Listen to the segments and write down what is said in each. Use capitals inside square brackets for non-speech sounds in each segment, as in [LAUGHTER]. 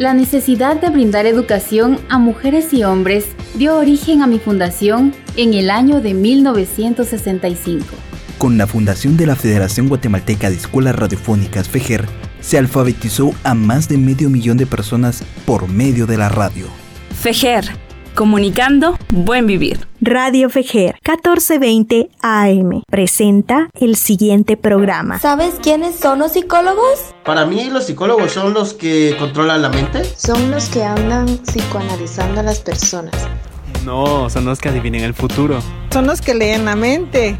La necesidad de brindar educación a mujeres y hombres dio origen a mi fundación en el año de 1965. Con la fundación de la Federación Guatemalteca de Escuelas Radiofónicas FEGER, se alfabetizó a más de medio millón de personas por medio de la radio. FEGER, comunicando buen vivir. Radio Fejer 1420 AM presenta el siguiente programa. ¿Sabes quiénes son los psicólogos? Para mí los psicólogos son los que controlan la mente. Son los que andan psicoanalizando a las personas. No, son los que adivinen el futuro. Son los que leen la mente.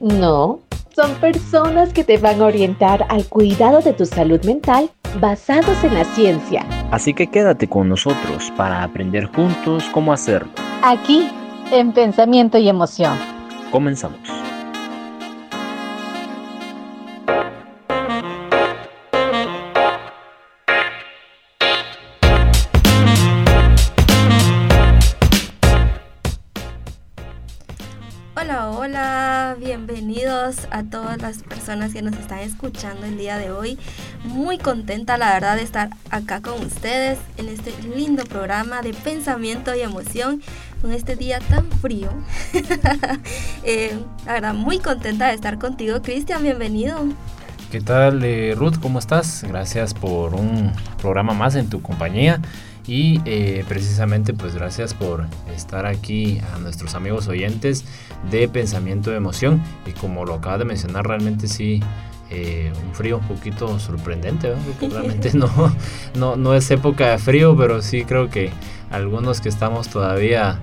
No, son personas que te van a orientar al cuidado de tu salud mental basados en la ciencia. Así que quédate con nosotros para aprender juntos cómo hacerlo. Aquí en pensamiento y emoción. Comenzamos. Hola, hola, bienvenidos a todas las personas que nos están escuchando el día de hoy. Muy contenta, la verdad, de estar acá con ustedes en este lindo programa de pensamiento y emoción con este día tan frío. [LAUGHS] eh, la verdad, muy contenta de estar contigo, Cristian, bienvenido. ¿Qué tal, eh, Ruth? ¿Cómo estás? Gracias por un programa más en tu compañía. Y eh, precisamente pues gracias por estar aquí a nuestros amigos oyentes de Pensamiento de Emoción. Y como lo acabas de mencionar, realmente sí, eh, un frío un poquito sorprendente, ¿no? porque realmente [LAUGHS] no, no, no es época de frío, pero sí creo que algunos que estamos todavía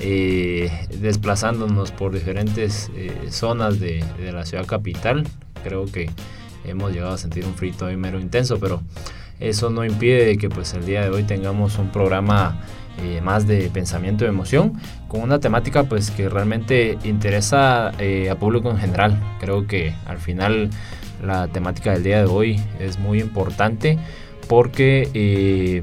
eh, desplazándonos por diferentes eh, zonas de, de, la ciudad capital. Creo que hemos llegado a sentir un frío todavía mero intenso, pero eso no impide que pues el día de hoy tengamos un programa eh, más de pensamiento y emoción con una temática pues que realmente interesa eh, a público en general. Creo que al final la temática del día de hoy es muy importante porque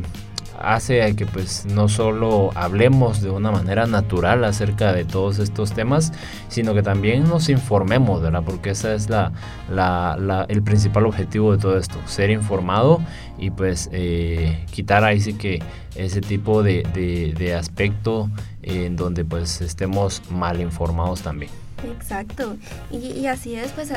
hace que pues no solo hablemos de una manera natural acerca de todos estos temas, sino que también nos informemos, ¿verdad? Porque ese es la, la, la, el principal objetivo de todo esto, ser informado y pues eh, quitar ahí sí que ese tipo de, de aspecto en donde pues estemos mal informados también. Exacto. Y, así es, pues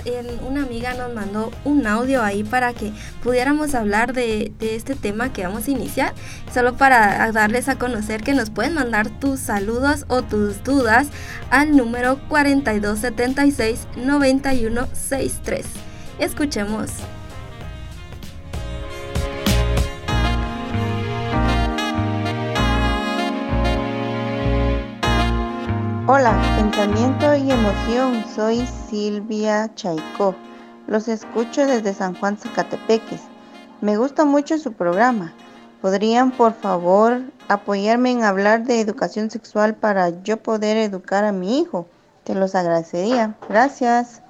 una amiga nos mandó un audio ahí para que pudiéramos hablar de, de, este tema que vamos a iniciar. Solo para darles a conocer que nos pueden mandar tus saludos o tus dudas al número 4276-9163. Escuchemos. Hola, pensamiento y emoción. Soy Silvia Chaicó. Los escucho desde San Juan Zacatepeques. Me gusta mucho su programa. ¿Podrían, por favor, apoyarme en hablar de educación sexual para yo poder educar a mi hijo? Te los agradecería. Gracias.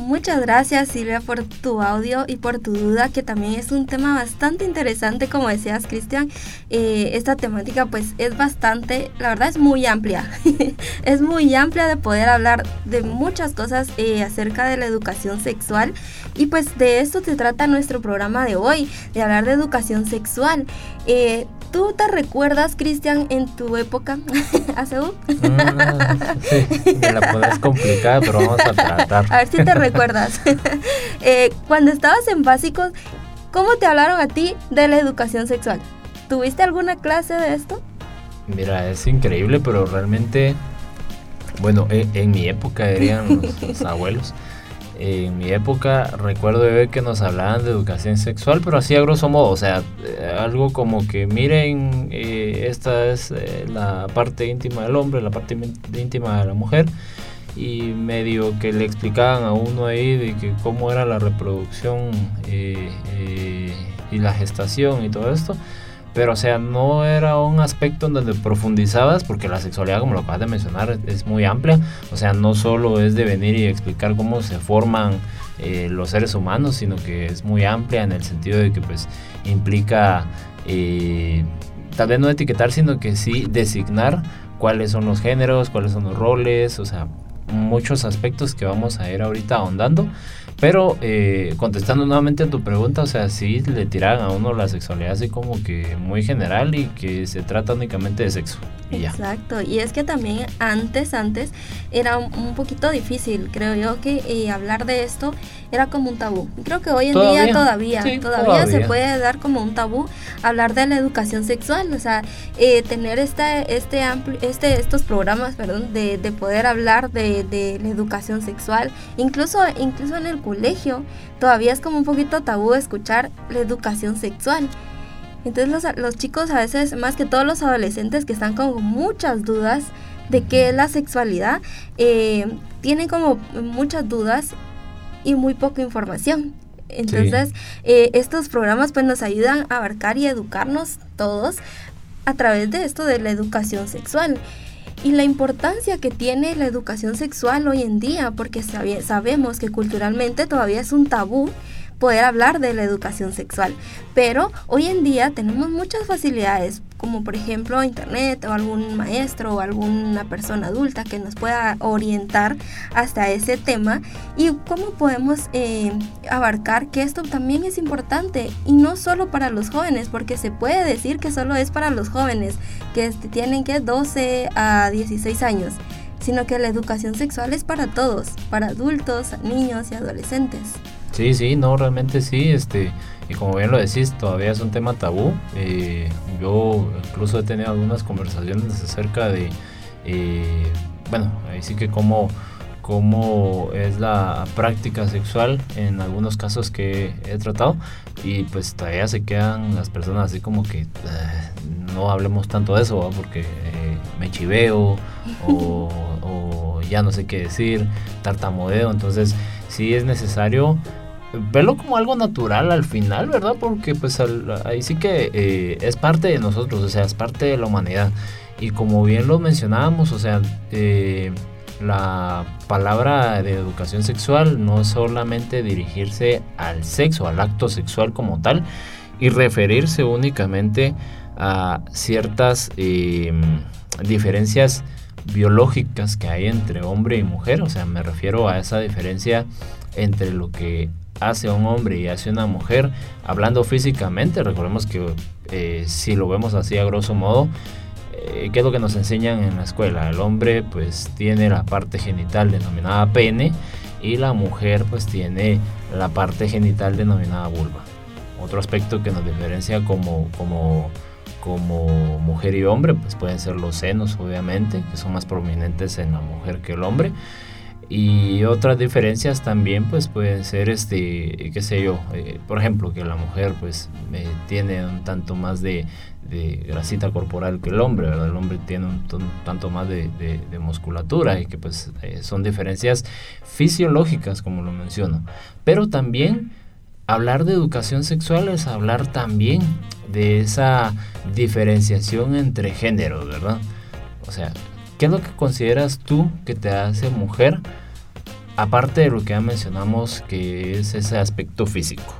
Muchas gracias Silvia por tu audio y por tu duda, que también es un tema bastante interesante, como decías Cristian. Eh, esta temática pues es bastante, la verdad es muy amplia. [LAUGHS] es muy amplia de poder hablar de muchas cosas eh, acerca de la educación sexual. Y pues de esto se trata nuestro programa de hoy, de hablar de educación sexual. Eh, ¿Tú te recuerdas, Cristian, en tu época, [LAUGHS] ACU? Mm, sí, me la pones complicada, pero vamos a tratar. A ver si te recuerdas. [LAUGHS] eh, cuando estabas en básicos, ¿cómo te hablaron a ti de la educación sexual? ¿Tuviste alguna clase de esto? Mira, es increíble, pero realmente, bueno, en, en mi época los, los abuelos en mi época recuerdo de ver que nos hablaban de educación sexual, pero así a grosso modo, o sea, eh, algo como que miren, eh, esta es eh, la parte íntima del hombre, la parte íntima de la mujer, y medio que le explicaban a uno ahí de que cómo era la reproducción y la gestación y todo esto. Pero, o sea, no era un aspecto en donde profundizabas, porque la sexualidad, como lo acabas de mencionar, es muy amplia. O sea, no solo es de venir y explicar cómo se forman eh, los seres humanos, sino que es muy amplia en el sentido de que, pues, implica, eh, tal vez no etiquetar, sino que sí designar cuáles son los géneros, cuáles son los roles, o sea, muchos aspectos que vamos a ir ahorita ahondando. Pero eh, contestando nuevamente a tu pregunta, o sea, sí le tiran a uno la sexualidad así como que muy general y que se trata únicamente de sexo. Y Exacto, y es que también antes, antes era un poquito difícil, creo yo, que eh, hablar de esto era como un tabú. Creo que hoy en día todavía, todavía, se puede dar como un tabú hablar de la educación sexual, o sea, eh, tener este, este, este, estos programas, perdón, de, de poder hablar de, de, la educación sexual, incluso, incluso en el colegio, todavía es como un poquito tabú escuchar la educación sexual. Entonces los, los chicos a veces, más que todos los adolescentes que están con muchas dudas de qué es la sexualidad, eh, tienen como muchas dudas y muy poca información. Entonces, eh, estos programas pues nos ayudan a abarcar y educarnos todos a través de esto de la educación sexual. Y la importancia que tiene la educación sexual hoy en día, porque sabemos que culturalmente todavía es un tabú poder hablar de la educación sexual. Pero hoy en día tenemos muchas facilidades, como por ejemplo internet o algún maestro o alguna persona adulta que nos pueda orientar hasta ese tema y cómo podemos eh, abarcar que esto también es importante y no solo para los jóvenes, porque se puede decir que solo es para los jóvenes que este, tienen que 12 a 16 años sino que la educación sexual es para todos, para adultos, niños y adolescentes. Sí, sí, no, realmente sí, este, y como bien lo decís, todavía es un tema tabú. Eh, yo incluso he tenido algunas conversaciones acerca de, eh, bueno, ahí sí que cómo, cómo es la práctica sexual en algunos casos que he tratado. Y pues todavía se quedan las personas así como que ah, no hablemos tanto de eso porque eh, me chiveo o, [LAUGHS] o ya no sé qué decir, tartamudeo, entonces sí es necesario verlo como algo natural al final, ¿verdad? Porque pues ahí sí que eh, es parte de nosotros, o sea, es parte de la humanidad. Y como bien lo mencionábamos, o sea, eh, la palabra de educación sexual no es solamente dirigirse al sexo, al acto sexual como tal, y referirse únicamente a ciertas em, diferencias biológicas que hay entre hombre y mujer, o sea, me refiero a esa diferencia entre lo que hace un hombre y hace una mujer, hablando físicamente, recordemos que eh, si lo vemos así a grosso modo, eh, ¿qué es lo que nos enseñan en la escuela? El hombre pues tiene la parte genital denominada pene y la mujer pues tiene la parte genital denominada vulva. Otro aspecto que nos diferencia como, como, como mujer y hombre pues pueden ser los senos obviamente, que son más prominentes en la mujer que el hombre. Y otras diferencias también pues pueden ser, este, qué sé yo, eh, por ejemplo, que la mujer pues eh, tiene un tanto más de, grasita corporal que el hombre, ¿verdad? El hombre tiene un, tanto más de, musculatura y que pues eh, son diferencias fisiológicas como lo menciono. Pero también hablar de educación sexual es hablar también de esa diferenciación entre géneros, ¿verdad? O sea, ¿qué es lo que consideras tú que te hace mujer? aparte de lo que ya mencionamos, que es ese aspecto físico.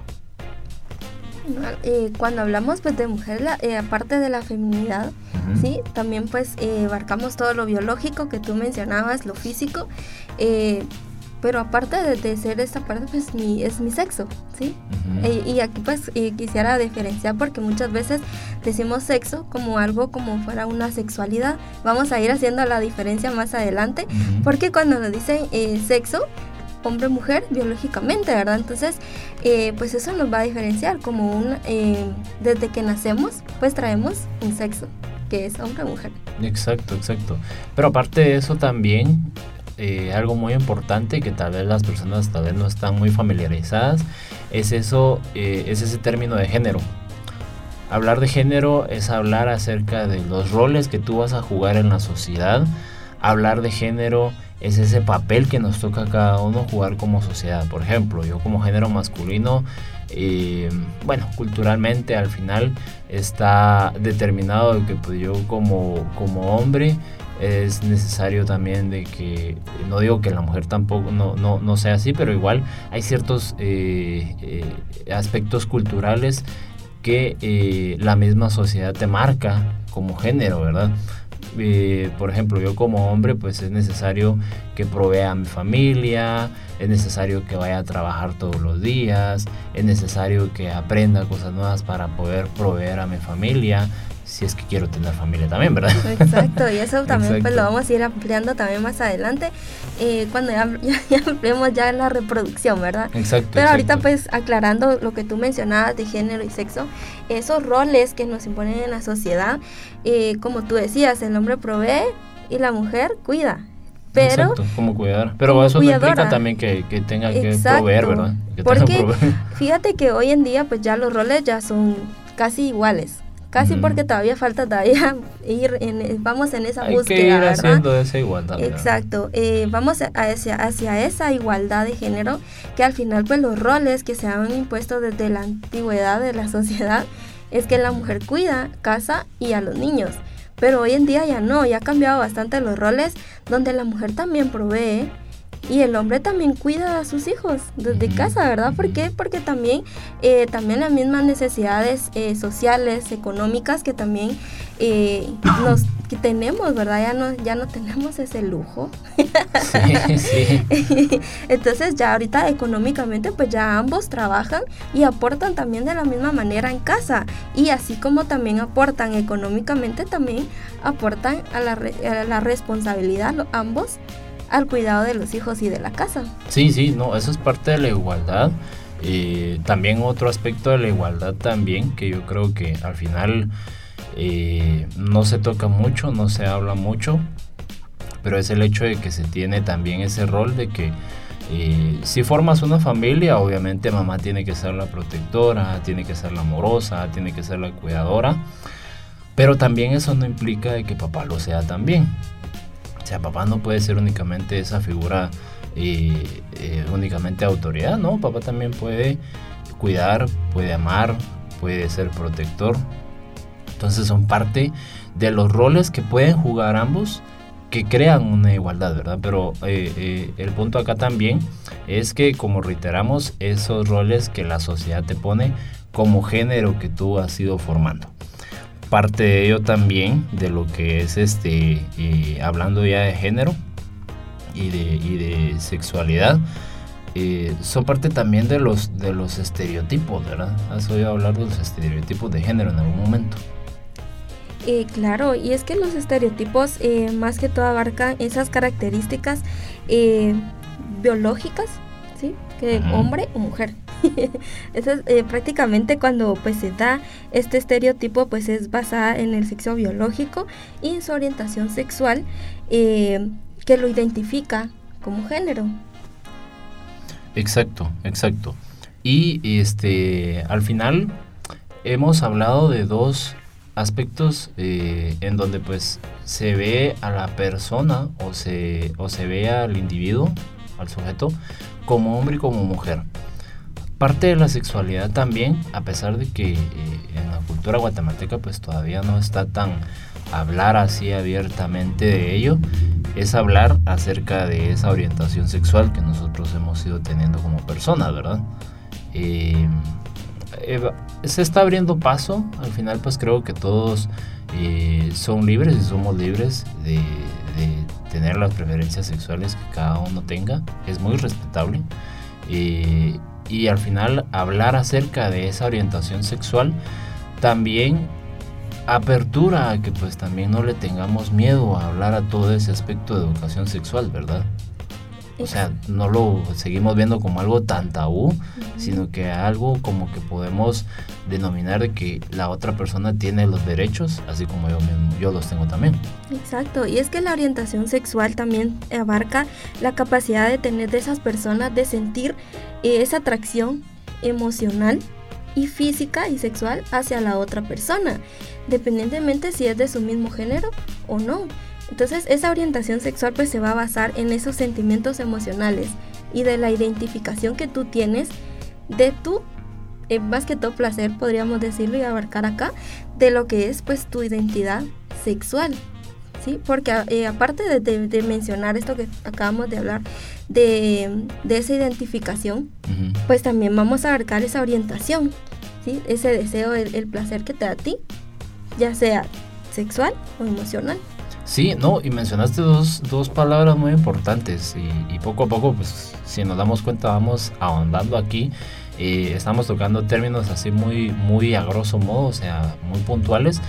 Eh, cuando hablamos pues, de mujer, eh, aparte de la feminidad, ¿sí? también pues eh, abarcamos todo lo biológico que tú mencionabas, lo físico, pero aparte de, ser esta parte, pues mi, es mi sexo, ¿sí? y, aquí pues quisiera diferenciar porque muchas veces decimos sexo como algo como fuera una sexualidad. Vamos a ir haciendo la diferencia más adelante, porque cuando nos dicen eh, sexo, hombre-mujer biológicamente, ¿verdad? Entonces, eh, pues eso nos va a diferenciar como un, eh, desde que nacemos, pues traemos un sexo, que es hombre-mujer. Exacto, exacto. Pero aparte de eso también, eh, algo muy importante que tal vez las personas tal vez no están muy familiarizadas es eso eh, es ese término de género. Hablar de género es hablar acerca de los roles que tú vas a jugar en la sociedad hablar de género es ese papel que nos toca a cada uno jugar como sociedad por ejemplo yo como género masculino eh, bueno, culturalmente al final está determinado que pues, yo como, como hombre es necesario también de que, no digo que la mujer tampoco no, no, sea así, pero igual hay ciertos eh, eh, aspectos culturales que la misma sociedad te marca como género, ¿verdad? Eh, por ejemplo, yo como hombre, pues es necesario que provea a mi familia, es necesario que vaya a trabajar todos los días, es necesario que aprenda cosas nuevas para poder proveer a mi familia, si es que quiero tener familia también, ¿verdad? Exacto, y eso también pues lo vamos a ir ampliando también más adelante, eh, cuando ya, [LAUGHS] ya, ampliemos ya la reproducción, ¿verdad? Exacto. Pero ahorita pues aclarando lo que tú mencionabas de género y sexo, esos roles que nos imponen en la sociedad, eh, como tú decías, el hombre provee y la mujer cuida. Pero, Exacto, como cuidar. Pero eso no implica también que, que tenga que proveer, ¿verdad? porque fíjate que hoy en día pues ya los roles ya son casi iguales casi porque todavía falta todavía [LAUGHS] ir en, vamos en esa búsqueda que ir haciendo esa igualdad exacto. Eh, vamos hacia, hacia esa igualdad de género que al final pues los roles que se han impuesto desde la antigüedad de la [LAUGHS] sociedad es que la mujer cuida casa y a los niños. Pero hoy en día ya no ya ha cambiado bastante los roles donde la mujer también provee y el hombre también cuida a sus hijos desde casa, ¿verdad? ¿Por qué? Porque también, eh, también las mismas necesidades eh, sociales, económicas que también eh, [LAUGHS] nos que tenemos, ¿verdad? Ya no, ya no tenemos ese lujo. Sí, [LAUGHS] sí. Entonces ya ahorita económicamente pues ya ambos trabajan y aportan también de la misma manera en casa. Y así como también aportan económicamente, también aportan a la, a la responsabilidad ambos al cuidado de los hijos y de la casa. Sí, sí, no, eso es parte de la igualdad. Eh, también otro aspecto de la igualdad también, que yo creo que al final eh, no se toca mucho, no se habla mucho, pero es el hecho de que se tiene también ese rol de que eh, si formas una familia, obviamente mamá tiene que ser la protectora, tiene que ser la amorosa, tiene que ser la cuidadora, pero también eso no implica de que papá lo sea también sea, papá no puede ser únicamente esa figura eh, eh, únicamente autoridad, ¿no? Papá también puede cuidar, puede amar, puede ser protector. Entonces son parte de los roles que pueden jugar ambos que crean una igualdad, ¿verdad? Pero eh, el punto acá también es que, como reiteramos, esos roles que la sociedad te pone como género que tú has ido formando parte de ello también de lo que es este eh, hablando ya de género y de, de sexualidad eh, son parte también de los de los estereotipos verdad has oído hablar de los estereotipos de género en algún momento eh, claro y es que los estereotipos más que todo abarcan esas características biológicas que hombre o mujer [LAUGHS] Eso es eh, prácticamente cuando pues se da este estereotipo pues es basada en el sexo biológico y en su orientación sexual eh, que lo identifica como género. Exacto, exacto. Y este al final hemos hablado de dos aspectos eh, en donde pues se ve a la persona o se, o se ve al individuo, al sujeto, como hombre y como mujer parte de la sexualidad también, a pesar de que eh, en la cultura guatemalteca pues todavía no está tan hablar así abiertamente de ello, es hablar acerca de esa orientación sexual que nosotros hemos ido teniendo como personas, ¿verdad? Eh, se está abriendo paso, al final pues creo que todos eh, son libres y somos libres de, de, tener las preferencias sexuales que cada uno tenga, es muy respetable y al final hablar acerca de esa orientación sexual también apertura a que pues también no le tengamos miedo a hablar a todo ese aspecto de educación sexual, ¿verdad? O sea, no lo seguimos viendo como algo tan tabú, sino que algo como que podemos denominar de que la otra persona tiene los derechos, así como yo, yo los tengo también. Exacto, y es que la orientación sexual también abarca la capacidad de tener de esas personas de sentir eh, esa atracción emocional y física y sexual hacia la otra persona, dependientemente si es de su mismo género o no. Entonces esa orientación sexual pues se va a basar en esos sentimientos emocionales y de la identificación que tú tienes de tu, eh, más que todo placer podríamos decirlo y abarcar acá, de lo que es pues tu identidad sexual. ¿Sí? Porque eh, aparte de, mencionar esto que acabamos de hablar, de, esa identificación, pues también vamos a abarcar esa orientación, ¿sí? ese deseo, el placer que te da a ti, ya sea sexual o emocional. Sí, no, y mencionaste dos, dos palabras muy importantes y, poco a poco, pues si nos damos cuenta, vamos ahondando aquí. Eh, estamos tocando términos así muy, muy a grosso modo, o sea, muy puntuales,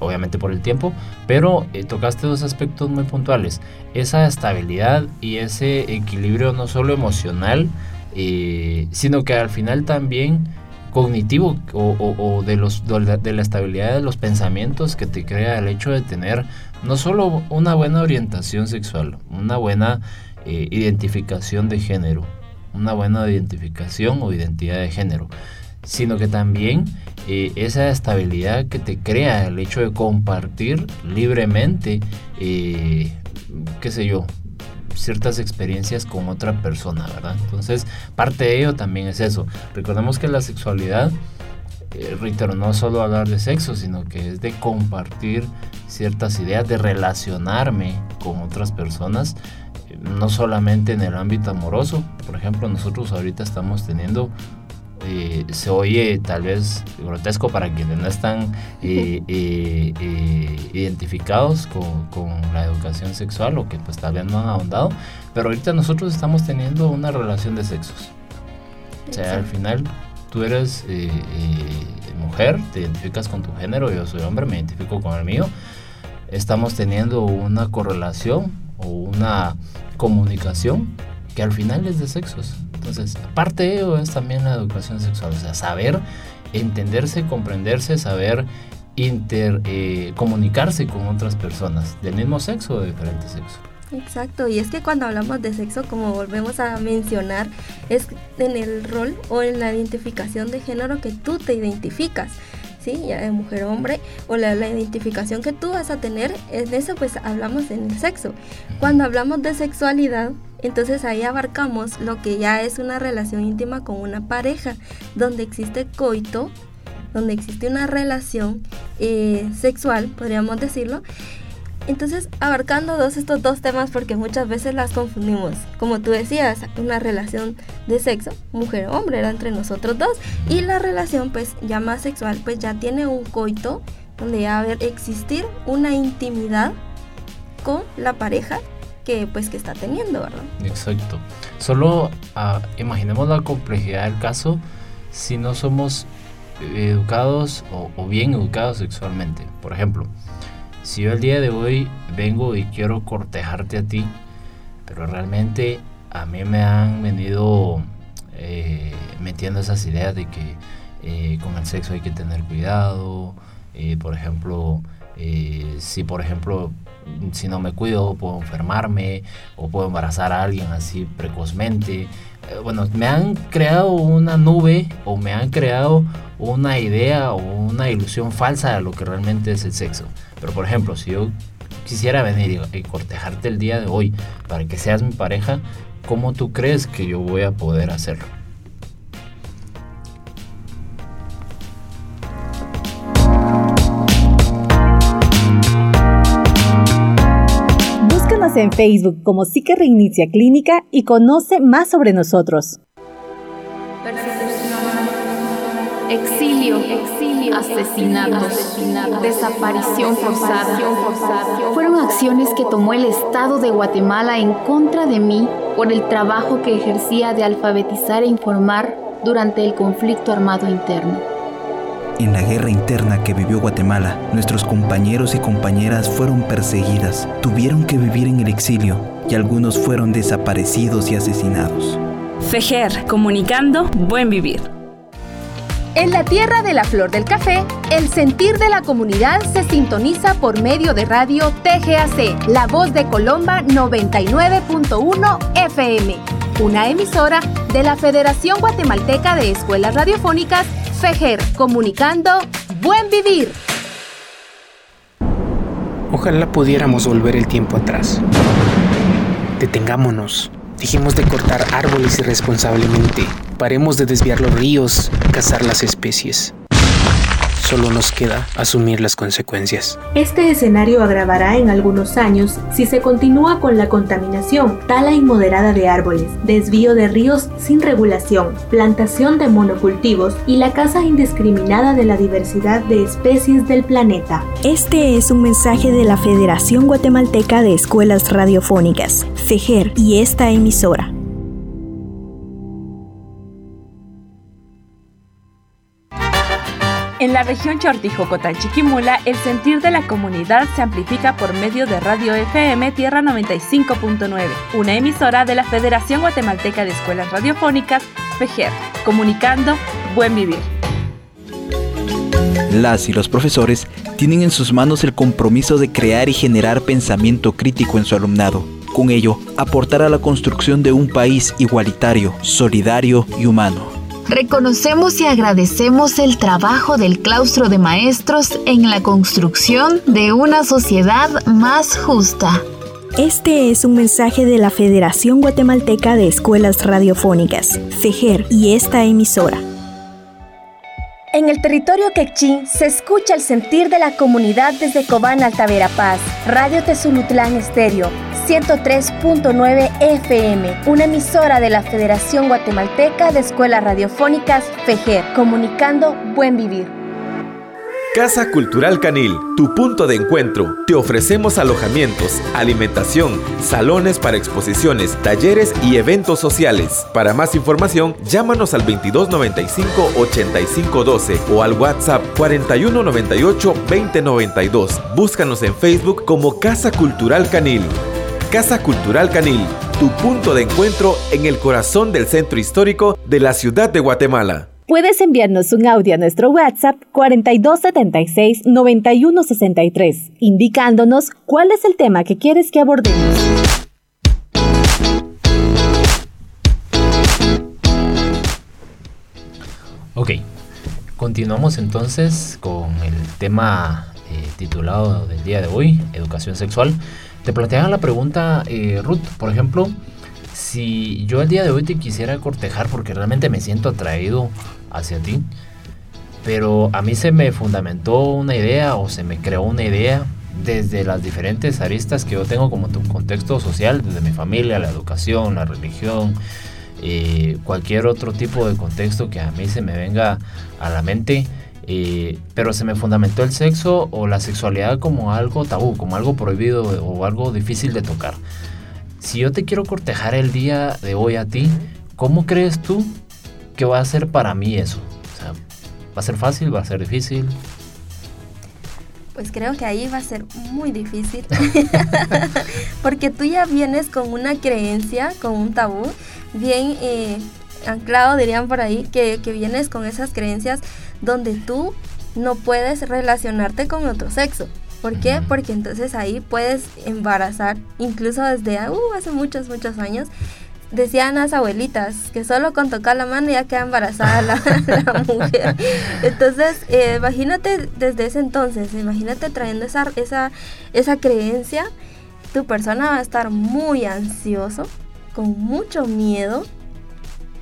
obviamente por el tiempo, pero eh, tocaste dos aspectos muy puntuales. Esa estabilidad y ese equilibrio no solo emocional, eh, sino que al final también cognitivo o, de, los, de la estabilidad de los pensamientos que te crea el hecho de tener no solo una buena orientación sexual, una buena eh, identificación de género, una buena identificación o identidad de género, sino que también eh, esa estabilidad que te crea el hecho de compartir libremente, eh, qué sé yo, ciertas experiencias con otra persona, ¿verdad? Entonces, parte de ello también es eso. Recordemos que la sexualidad, eh, reitero, no solo hablar de sexo, sino que es de compartir ciertas ideas, de relacionarme con otras personas, eh, no solamente en el ámbito amoroso. Por ejemplo, nosotros ahorita estamos teniendo eh, se oye tal vez grotesco para quienes no están eh, eh, identificados con, la educación sexual o que pues tal vez no han ahondado, pero ahorita nosotros estamos teniendo una relación de sexos. O sea, al final tú eres mujer, te identificas con tu género, yo soy hombre, me identifico con el mío. Estamos teniendo una correlación o una comunicación que al final es de sexos. Entonces, parte de ello es también la educación sexual, o sea, saber entenderse, comprenderse, saber inter, eh, comunicarse con otras personas del mismo sexo o de diferente sexo. Exacto, y es que cuando hablamos de sexo, como volvemos a mencionar, es en el rol o en la identificación de género que tú te identificas. ¿Sí? ya de mujer hombre o la, la, identificación que tú vas a tener en eso pues hablamos en el sexo cuando hablamos de sexualidad entonces ahí abarcamos lo que ya es una relación íntima con una pareja, donde existe coito, donde existe una relación eh, sexual, podríamos decirlo. Entonces, abarcando dos, estos dos temas, porque muchas veces las confundimos. Como tú decías, una relación de sexo, mujer o hombre, era entre nosotros dos. Y la relación, pues, ya más sexual, pues ya tiene un coito, donde ya va a existir una intimidad con la pareja que pues que está teniendo, ¿verdad? Exacto. Solo uh, imaginemos la complejidad del caso si no somos educados o, bien educados sexualmente. Por ejemplo, si yo el día de hoy vengo y quiero cortejarte a ti, pero realmente a mí me han venido eh, metiendo esas ideas de que eh, con el sexo hay que tener cuidado, eh, por ejemplo, si por ejemplo si no me cuido puedo enfermarme o puedo embarazar a alguien así precozmente. Bueno, me han creado una nube o me han creado una idea o una ilusión falsa de lo que realmente es el sexo. Pero por ejemplo, si yo quisiera venir y cortejarte el día de hoy para que seas mi pareja, ¿cómo tú crees que yo voy a poder hacerlo? en Facebook como Psique Reinicia Clínica y conoce más sobre nosotros. Exilio, exilio, asesinatos, desaparición forzada. Fueron acciones que tomó el Estado de Guatemala en contra de mí por el trabajo que ejercía de alfabetizar e informar durante el conflicto armado interno. En la guerra interna que vivió Guatemala, nuestros compañeros y compañeras fueron perseguidas, tuvieron que vivir en el exilio y algunos fueron desaparecidos y asesinados. Fejer, comunicando buen vivir. En la tierra de la flor del café, el sentir de la comunidad se sintoniza por medio de radio TGAC, La Voz de Colomba 99.1 FM, una emisora de la Federación Guatemalteca de Escuelas Radiofónicas Fejer, comunicando Buen Vivir. Ojalá pudiéramos volver el tiempo atrás. Detengámonos. Dejemos de cortar árboles irresponsablemente. Paremos de desviar los ríos, cazar las especies. Solo nos queda asumir las consecuencias. Este escenario agravará en algunos años si se continúa con la contaminación, tala inmoderada de árboles, desvío de ríos sin regulación, plantación de monocultivos y la caza indiscriminada de la diversidad de especies del planeta. Este es un mensaje de la Federación Guatemalteca de Escuelas Radiofónicas, FEGER, y esta emisora. En la región Chortijo-Cotán-Chiquimula, el sentir de la comunidad se amplifica por medio de Radio FM Tierra 95.9, una emisora de la Federación Guatemalteca de Escuelas Radiofónicas, FEGER, comunicando Buen Vivir. Las y los profesores tienen en sus manos el compromiso de crear y generar pensamiento crítico en su alumnado. Con ello, aportar a la construcción de un país igualitario, solidario y humano. Reconocemos y agradecemos el trabajo del claustro de maestros en la construcción de una sociedad más justa. Este es un mensaje de la Federación Guatemalteca de Escuelas Radiofónicas, FEGER, y esta emisora. En el territorio quechín se escucha el sentir de la comunidad desde Cobán Altavera Paz, Radio Tezulutlán Estéreo, 103.9 FM, una emisora de la Federación Guatemalteca de Escuelas Radiofónicas, FEGER, comunicando Buen Vivir. Casa Cultural Canil, tu punto de encuentro. Te ofrecemos alojamientos, alimentación, salones para exposiciones, talleres y eventos sociales. Para más información, llámanos al 2295-8512 o al WhatsApp 4198-2092. Búscanos en Facebook como Casa Cultural Canil. Casa Cultural Canil, tu punto de encuentro en el corazón del centro histórico de la ciudad de Guatemala. Puedes enviarnos un audio a nuestro WhatsApp 4276-9163, indicándonos cuál es el tema que quieres que abordemos. Ok, continuamos entonces con el tema eh, titulado del día de hoy, educación sexual. Te planteaba la pregunta, eh, Ruth, por ejemplo, si yo el día de hoy te quisiera cortejar porque realmente me siento atraído hacia ti, pero a mí se me fundamentó una idea o se me creó una idea desde las diferentes aristas que yo tengo como tu contexto social, desde mi familia, la educación, la religión, eh, cualquier otro tipo de contexto que a mí se me venga a la mente. Eh, pero se me fundamentó el sexo o la sexualidad como algo tabú, como algo prohibido o algo difícil de tocar. Si yo te quiero cortejar el día de hoy a ti, ¿cómo crees tú que va a ser para mí eso? O sea, ¿Va a ser fácil? ¿Va a ser difícil? Pues creo que ahí va a ser muy difícil. [LAUGHS] [LAUGHS] Porque tú ya vienes con una creencia, con un tabú, bien eh, anclado, dirían por ahí, que, que vienes con esas creencias donde tú no puedes relacionarte con otro sexo. ¿Por qué? Porque entonces ahí puedes embarazar, incluso desde uh, hace muchos, muchos años. Decían las abuelitas que solo con tocar la mano ya queda embarazada [LAUGHS] la, mujer. Entonces, eh, imagínate desde ese entonces, imagínate trayendo esa, esa, esa creencia, tu persona va a estar muy ansioso, con mucho miedo,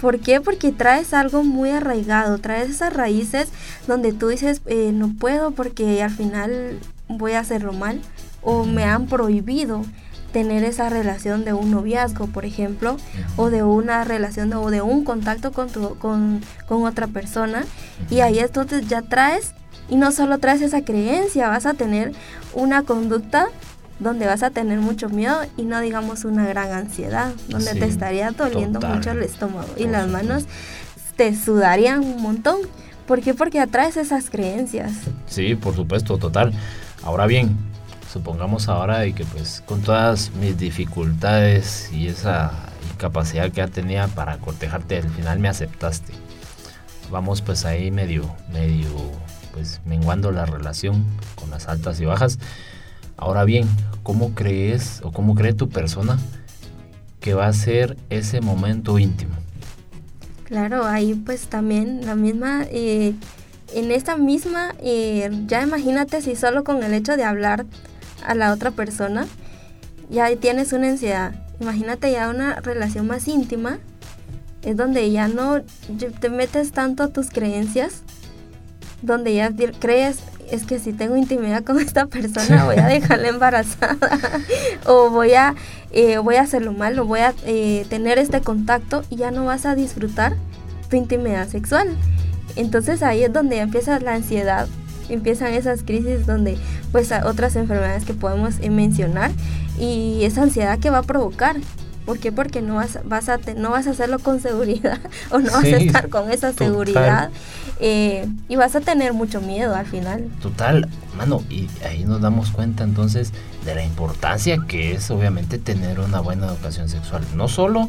¿Por qué? Porque traes algo muy arraigado, traes esas raíces donde tú dices, eh, no puedo porque al final voy a hacerlo mal o me han prohibido tener esa relación de un noviazgo, por ejemplo, o de una relación o de un contacto con, tu, con, con otra persona. Y ahí entonces ya traes, y no solo traes esa creencia, vas a tener una conducta donde vas a tener mucho miedo y no digamos una gran ansiedad, donde te estaría doliendo mucho el estómago y las manos te sudarían un montón. ¿Por qué? Porque atraes esas creencias. Sí, por supuesto, total. Ahora bien, supongamos ahora de que pues con todas mis dificultades y esa incapacidad que ya tenía para cortejarte, al final me aceptaste. Vamos pues ahí medio, medio, pues menguando la relación con las altas y bajas. Ahora bien, ¿cómo crees o cómo cree tu persona que va a ser ese momento íntimo? Claro, ahí pues también la misma, eh, en esta misma, eh, ya imagínate si solo con el hecho de hablar a la otra persona, ya tienes una ansiedad. Imagínate ya una relación más íntima, es donde ya no te metes tanto a tus creencias donde ya crees es que si tengo intimidad con [LAUGHS] esta persona voy a [LAUGHS] dejarla embarazada [LAUGHS] o voy a eh, voy a hacerlo mal o voy a eh, tener este contacto y ya no vas a disfrutar tu intimidad sexual entonces ahí es donde empieza la ansiedad empiezan esas crisis donde pues otras enfermedades que podemos eh, mencionar y esa ansiedad que va a provocar ¿Por qué? Porque no vas, vas a no vas a hacerlo con seguridad [LAUGHS] o no vas a estar con esa seguridad eh, y vas a tener mucho miedo al final. Total, mano, y ahí nos damos cuenta entonces de la importancia que es obviamente tener una buena educación sexual. No solo,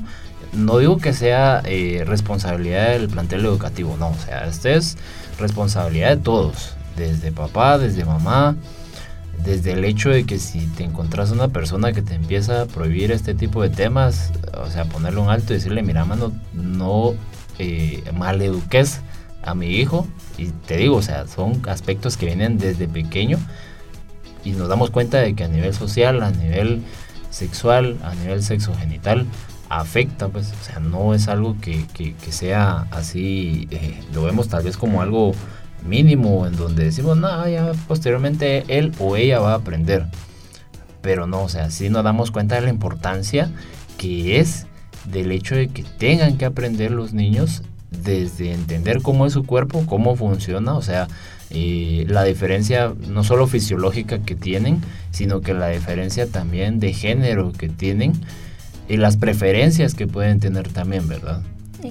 no digo que sea eh, responsabilidad del plantel educativo, no, o sea, esta es responsabilidad de todos, desde papá, desde mamá, desde el hecho de que si te encontrás una persona que te empieza a prohibir este tipo de temas, o sea, ponerle un alto y decirle, mira, mano, no eh, maleduques a mi hijo. Y te digo, o sea, son aspectos que vienen desde pequeño y nos damos cuenta de que a nivel social, a nivel sexual, a nivel sexogenital, afecta, pues, o sea, no es algo que, sea así, eh, lo vemos tal vez como algo mínimo en donde decimos, no, ya posteriormente él o ella va a aprender. Pero no, o sea, sí nos damos cuenta de la importancia que es del hecho de que tengan que aprender los niños desde entender cómo es su cuerpo, cómo funciona, o sea, eh, la diferencia no solo fisiológica que tienen, sino que la diferencia también de género que tienen y las preferencias que pueden tener también, ¿verdad?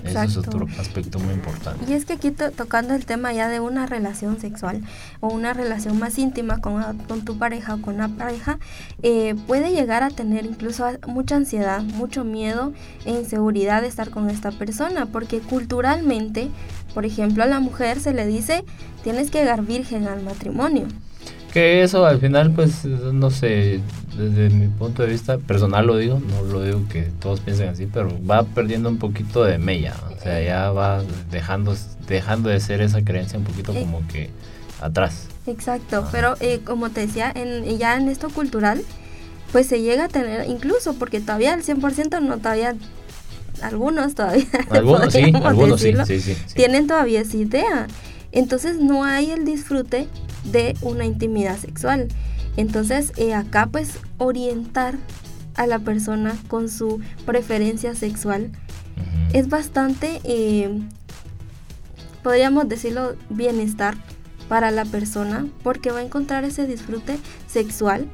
Eso es otro aspecto muy importante. Y es que aquí tocando el tema ya de una relación sexual o una relación más íntima con, con tu pareja o con una pareja, eh, puede llegar a tener incluso mucha ansiedad, mucho miedo e inseguridad de estar con esta persona, porque culturalmente, por ejemplo, a la mujer se le dice tienes que llegar virgen al matrimonio. Que eso al final, pues, no sé, desde mi punto de vista personal lo digo, no lo digo que todos piensen así, pero va perdiendo un poquito de mella, o sea, ya va dejando, dejando de ser esa creencia un poquito como que atrás. Exacto, pero eh, como te decía, en, ya en esto cultural, pues se llega a tener, incluso porque todavía el 100% no todavía algunos todavía [LAUGHS] algunos sí algunos sí, sí, sí, tienen todavía esa idea entonces no hay el disfrute de una intimidad sexual. Entonces eh, acá pues orientar a la persona con su preferencia sexual es bastante, eh, podríamos decirlo, bienestar para la persona porque va a encontrar ese disfrute sexual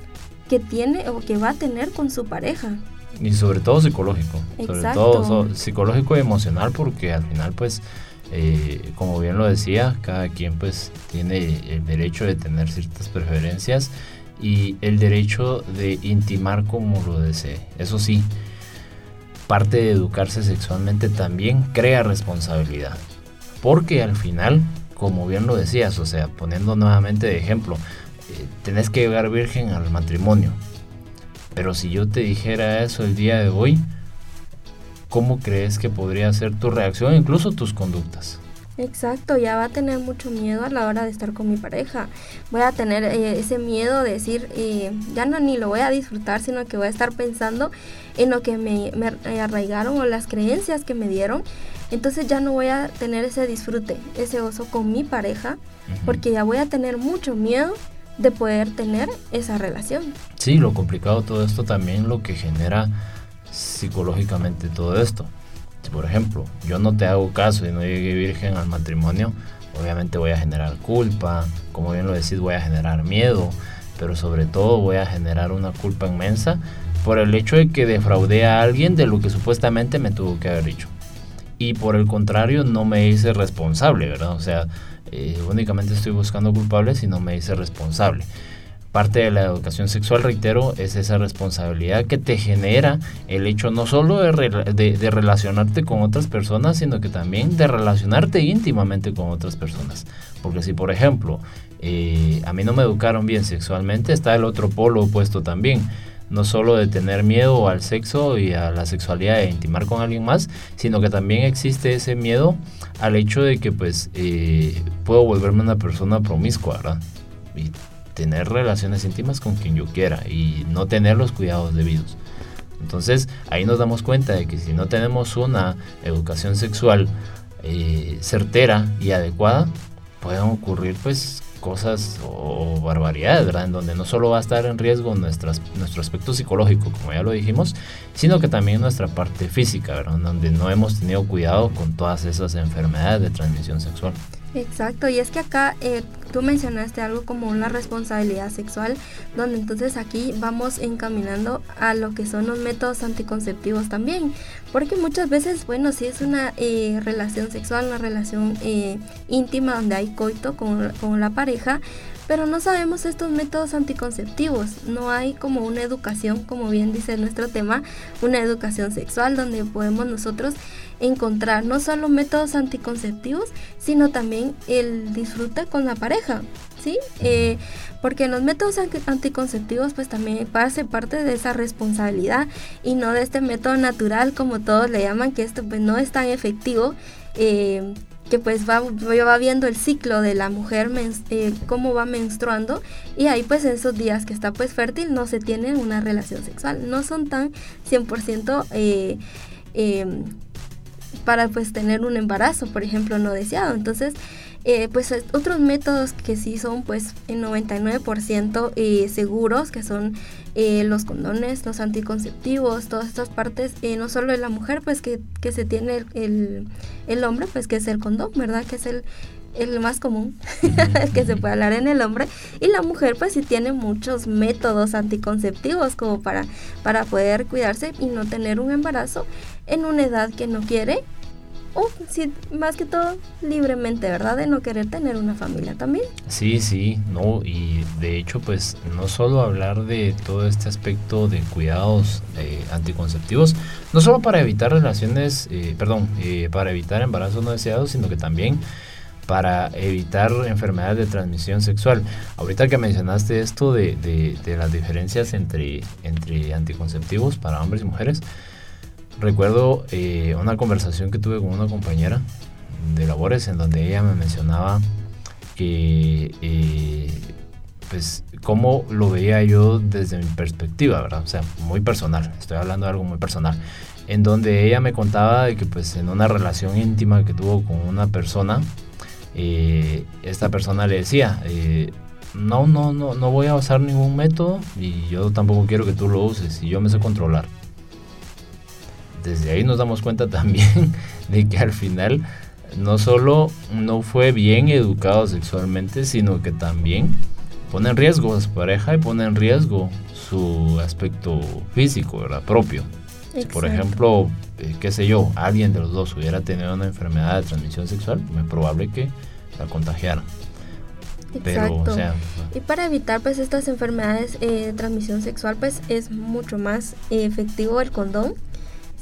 que tiene o que va a tener con su pareja. Y sobre todo psicológico, sobre todo psicológico y emocional porque al final pues eh, como bien lo decía, cada quien pues tiene el derecho de tener ciertas preferencias y el derecho de intimar como lo desee. Eso sí, parte de educarse sexualmente también crea responsabilidad. Porque al final, como bien lo decías, o sea, poniendo nuevamente de ejemplo, eh, tenés que llegar virgen al matrimonio. Pero si yo te dijera eso el día de hoy, ¿cómo crees que podría ser tu reacción, incluso tus conductas? Exacto, ya va a tener mucho miedo a la hora de estar con mi pareja. Voy a tener eh, ese miedo de decir, eh, ya no ni lo voy a disfrutar, sino que voy a estar pensando en lo que me, arraigaron o las creencias que me dieron. Entonces ya no voy a tener ese disfrute, ese gozo con mi pareja, porque ya voy a tener mucho miedo de poder tener esa relación. Sí, lo complicado todo esto también lo que genera psicológicamente todo esto. Por ejemplo yo no te hago caso y no llegué virgen al matrimonio, obviamente voy a generar culpa, como bien lo decís, voy a generar miedo, pero sobre todo voy a generar una culpa inmensa por el hecho de que defraudé a alguien de lo que supuestamente me tuvo que haber dicho. Y por el contrario, no me hice responsable, ¿verdad? O sea, eh, únicamente estoy buscando culpables y no me hice responsable parte de la educación sexual, reitero, es esa responsabilidad que te genera el hecho no solo de, relacionarte con otras personas, sino que también de relacionarte íntimamente con otras personas. Porque si, por ejemplo, eh, a mí no me educaron bien sexualmente, está el otro polo opuesto también. No solo de tener miedo al sexo y a la sexualidad e intimar con alguien más, sino que también existe ese miedo al hecho de que pues eh, puedo volverme una persona promiscua, ¿verdad? Y tener relaciones íntimas con quien yo quiera y no tener los cuidados debidos. Entonces ahí nos damos cuenta de que si no tenemos una educación sexual eh, certera y adecuada, pueden ocurrir pues cosas o barbaridades, ¿verdad? En donde no solo va a estar en riesgo nuestro aspecto psicológico, como ya lo dijimos, sino que también nuestra parte física, ¿verdad? En donde no hemos tenido cuidado con todas esas enfermedades de transmisión sexual. Exacto, y es que acá eh, tú mencionaste algo como una responsabilidad sexual, donde entonces aquí vamos encaminando a lo que son los métodos anticonceptivos también, porque muchas veces, bueno, si es una eh, relación sexual, una relación eh, íntima donde hay coito con, con la pareja, pero no sabemos estos métodos anticonceptivos. No hay como una educación, como bien dice nuestro tema, una educación sexual donde podemos nosotros encontrar no solo métodos anticonceptivos, sino también el disfrute con la pareja, ¿sí? Eh, porque los métodos anticonceptivos pues también hace parte de esa responsabilidad y no de este método natural como todos le llaman, que esto pues no es tan efectivo. Eh, que pues va, va viendo el ciclo de la mujer, eh, cómo va menstruando y ahí pues esos días que está pues fértil no se tiene una relación sexual, no son tan 100% eh, em, para pues tener un embarazo, por ejemplo, no deseado. Entonces, eh, pues otros métodos que sí son pues en 99% eh, seguros, que son eh, los condones, los anticonceptivos, todas estas partes, no solo de la mujer, pues que, que se tiene el, el, hombre, pues que es el condón, ¿verdad? Que es el, el más común [LAUGHS] que se puede hablar en el hombre y la mujer pues sí tiene muchos métodos anticonceptivos como para, para poder cuidarse y no tener un embarazo en una edad que no quiere o sí, más que todo libremente, ¿verdad? De no querer tener una familia también. Sí, sí, no, y de hecho pues no solo hablar de todo este aspecto de cuidados eh, anticonceptivos, no solo para evitar relaciones, eh, perdón, eh, para evitar embarazos no deseados, sino que también para evitar enfermedades de transmisión sexual. Ahorita que mencionaste esto de, de las diferencias entre, entre anticonceptivos para hombres y mujeres, recuerdo eh, una conversación que tuve con una compañera de labores en donde ella me mencionaba que eh, pues cómo lo veía yo desde mi perspectiva, ¿verdad? O sea, muy personal, estoy hablando de algo muy personal, en donde ella me contaba de que pues en una relación íntima que tuvo con una persona, eh, esta persona le decía, no, no, no, no voy a usar ningún método y yo tampoco quiero que tú lo uses y yo me sé controlar desde ahí nos damos cuenta también [LAUGHS] de que al final no solo no fue bien educado sexualmente, sino que también pone en riesgo a su pareja y pone en riesgo su aspecto físico, ¿verdad? Propio. Si por ejemplo, eh, qué sé yo, alguien de los dos hubiera tenido una enfermedad de transmisión sexual, es probable que la contagiara. Exacto. y para evitar pues estas enfermedades eh, de transmisión sexual pues es mucho más efectivo el condón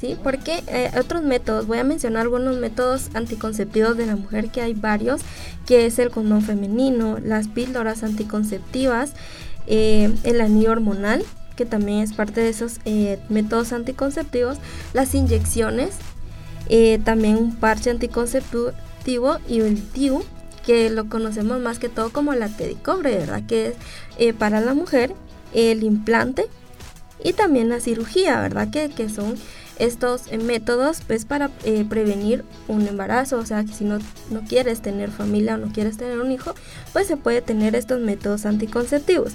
¿sí? Porque eh, otros métodos, voy a mencionar algunos métodos anticonceptivos de la mujer que hay varios, que es el condón femenino, las píldoras anticonceptivas, eh, el anillo hormonal, que también es parte de esos eh, métodos anticonceptivos, las inyecciones, también un parche anticonceptivo y el TIU, que lo conocemos más que todo como la T cobre, ¿verdad? Que es para la mujer el implante y también la cirugía, ¿verdad? Que, que son estos eh, métodos pues para eh, prevenir un embarazo, o sea que si no, no quieres tener familia o no quieres tener un hijo, pues se puede tener estos métodos anticonceptivos.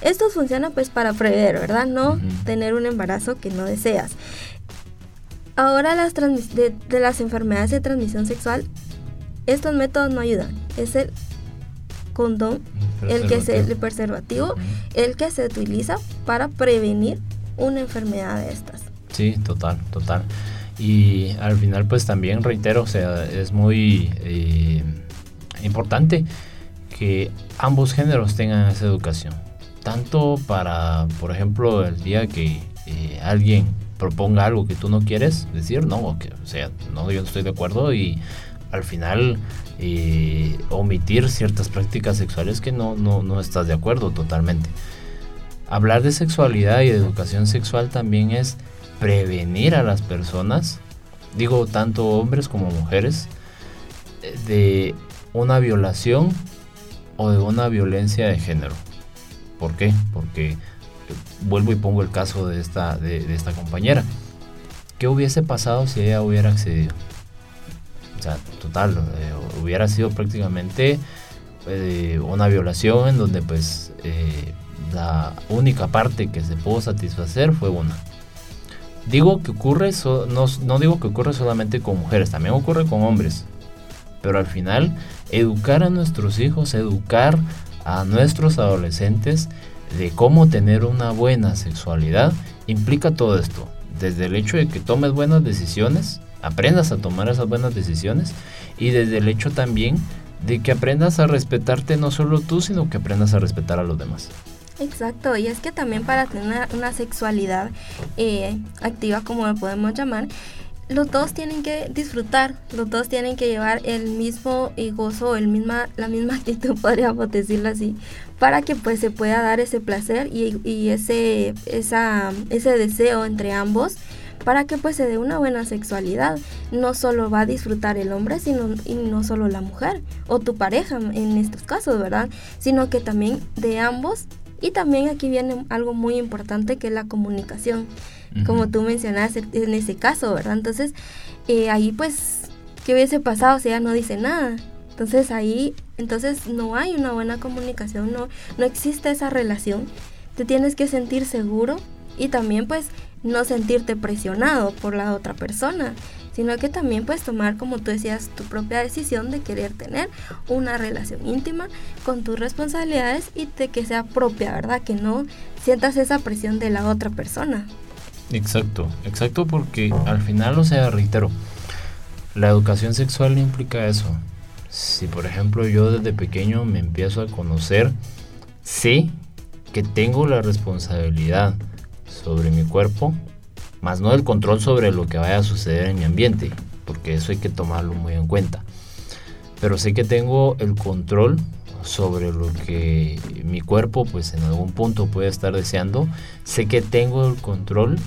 Estos funcionan pues para prever, ¿verdad? No tener un embarazo que no deseas. Ahora las de, de, las enfermedades de transmisión sexual, estos métodos no ayudan. Es el condón, el que es el preservativo, el que se utiliza para prevenir una enfermedad de estas. Sí, total, total. Y al final pues también reitero, o sea, es muy eh, importante que ambos géneros tengan esa educación. Tanto para, por ejemplo, el día que eh, alguien proponga algo que tú no quieres decir, no, o, sea, no, yo no estoy de acuerdo y al final eh, omitir ciertas prácticas sexuales que no, no, no estás de acuerdo totalmente. Hablar de sexualidad y de educación sexual también es prevenir a las personas, digo tanto hombres como mujeres, de una violación o de una violencia de género. ¿Por qué? Porque vuelvo y pongo el caso de esta, de, esta compañera. ¿Qué hubiese pasado si ella hubiera accedido? O sea, total, eh, hubiera sido prácticamente eh, una violación en donde pues eh, la única parte que se pudo satisfacer fue una. Digo que ocurre, no, no digo que ocurre solamente con mujeres, también ocurre con hombres. Pero al final, educar a nuestros hijos, educar a nuestros adolescentes de cómo tener una buena sexualidad implica todo esto. Desde el hecho de que tomes buenas decisiones, aprendas a tomar esas buenas decisiones y desde el hecho también de que aprendas a respetarte no solo tú, sino que aprendas a respetar a los demás. Exacto, y es que también para tener una sexualidad eh, activa, como lo podemos llamar, los dos tienen que disfrutar, los dos tienen que llevar el mismo gozo, el misma, la misma [LAUGHS] actitud, podríamos decirlo así, para que pues se pueda dar ese placer y, y ese, esa, ese deseo entre ambos para que pues se dé una buena sexualidad. No solo va a disfrutar el hombre, sino y no solo la mujer o tu pareja en estos casos, ¿verdad? Sino que también de ambos y también aquí viene algo muy importante que es la comunicación, como tú mencionaste en ese caso, ¿verdad? Entonces, eh, ahí pues, ¿qué hubiese pasado si ella no dice nada? Entonces ahí, entonces no hay una buena comunicación, no, no existe esa relación. Te tienes que sentir seguro y también pues no sentirte presionado por la otra persona sino que también puedes tomar, como tú decías, tu propia decisión de querer tener una relación íntima con tus responsabilidades y de que sea propia, ¿verdad? Que no sientas esa presión de la otra persona. Exacto, exacto porque al final, o sea, reitero, la educación sexual implica eso. Si por ejemplo yo desde pequeño me empiezo a conocer, sé que tengo la responsabilidad sobre mi cuerpo, más no el control sobre lo que vaya a suceder en mi ambiente, porque eso hay que tomarlo muy en cuenta. Pero sé que tengo el control sobre lo que mi cuerpo pues en algún punto puede estar deseando. Sé que tengo el control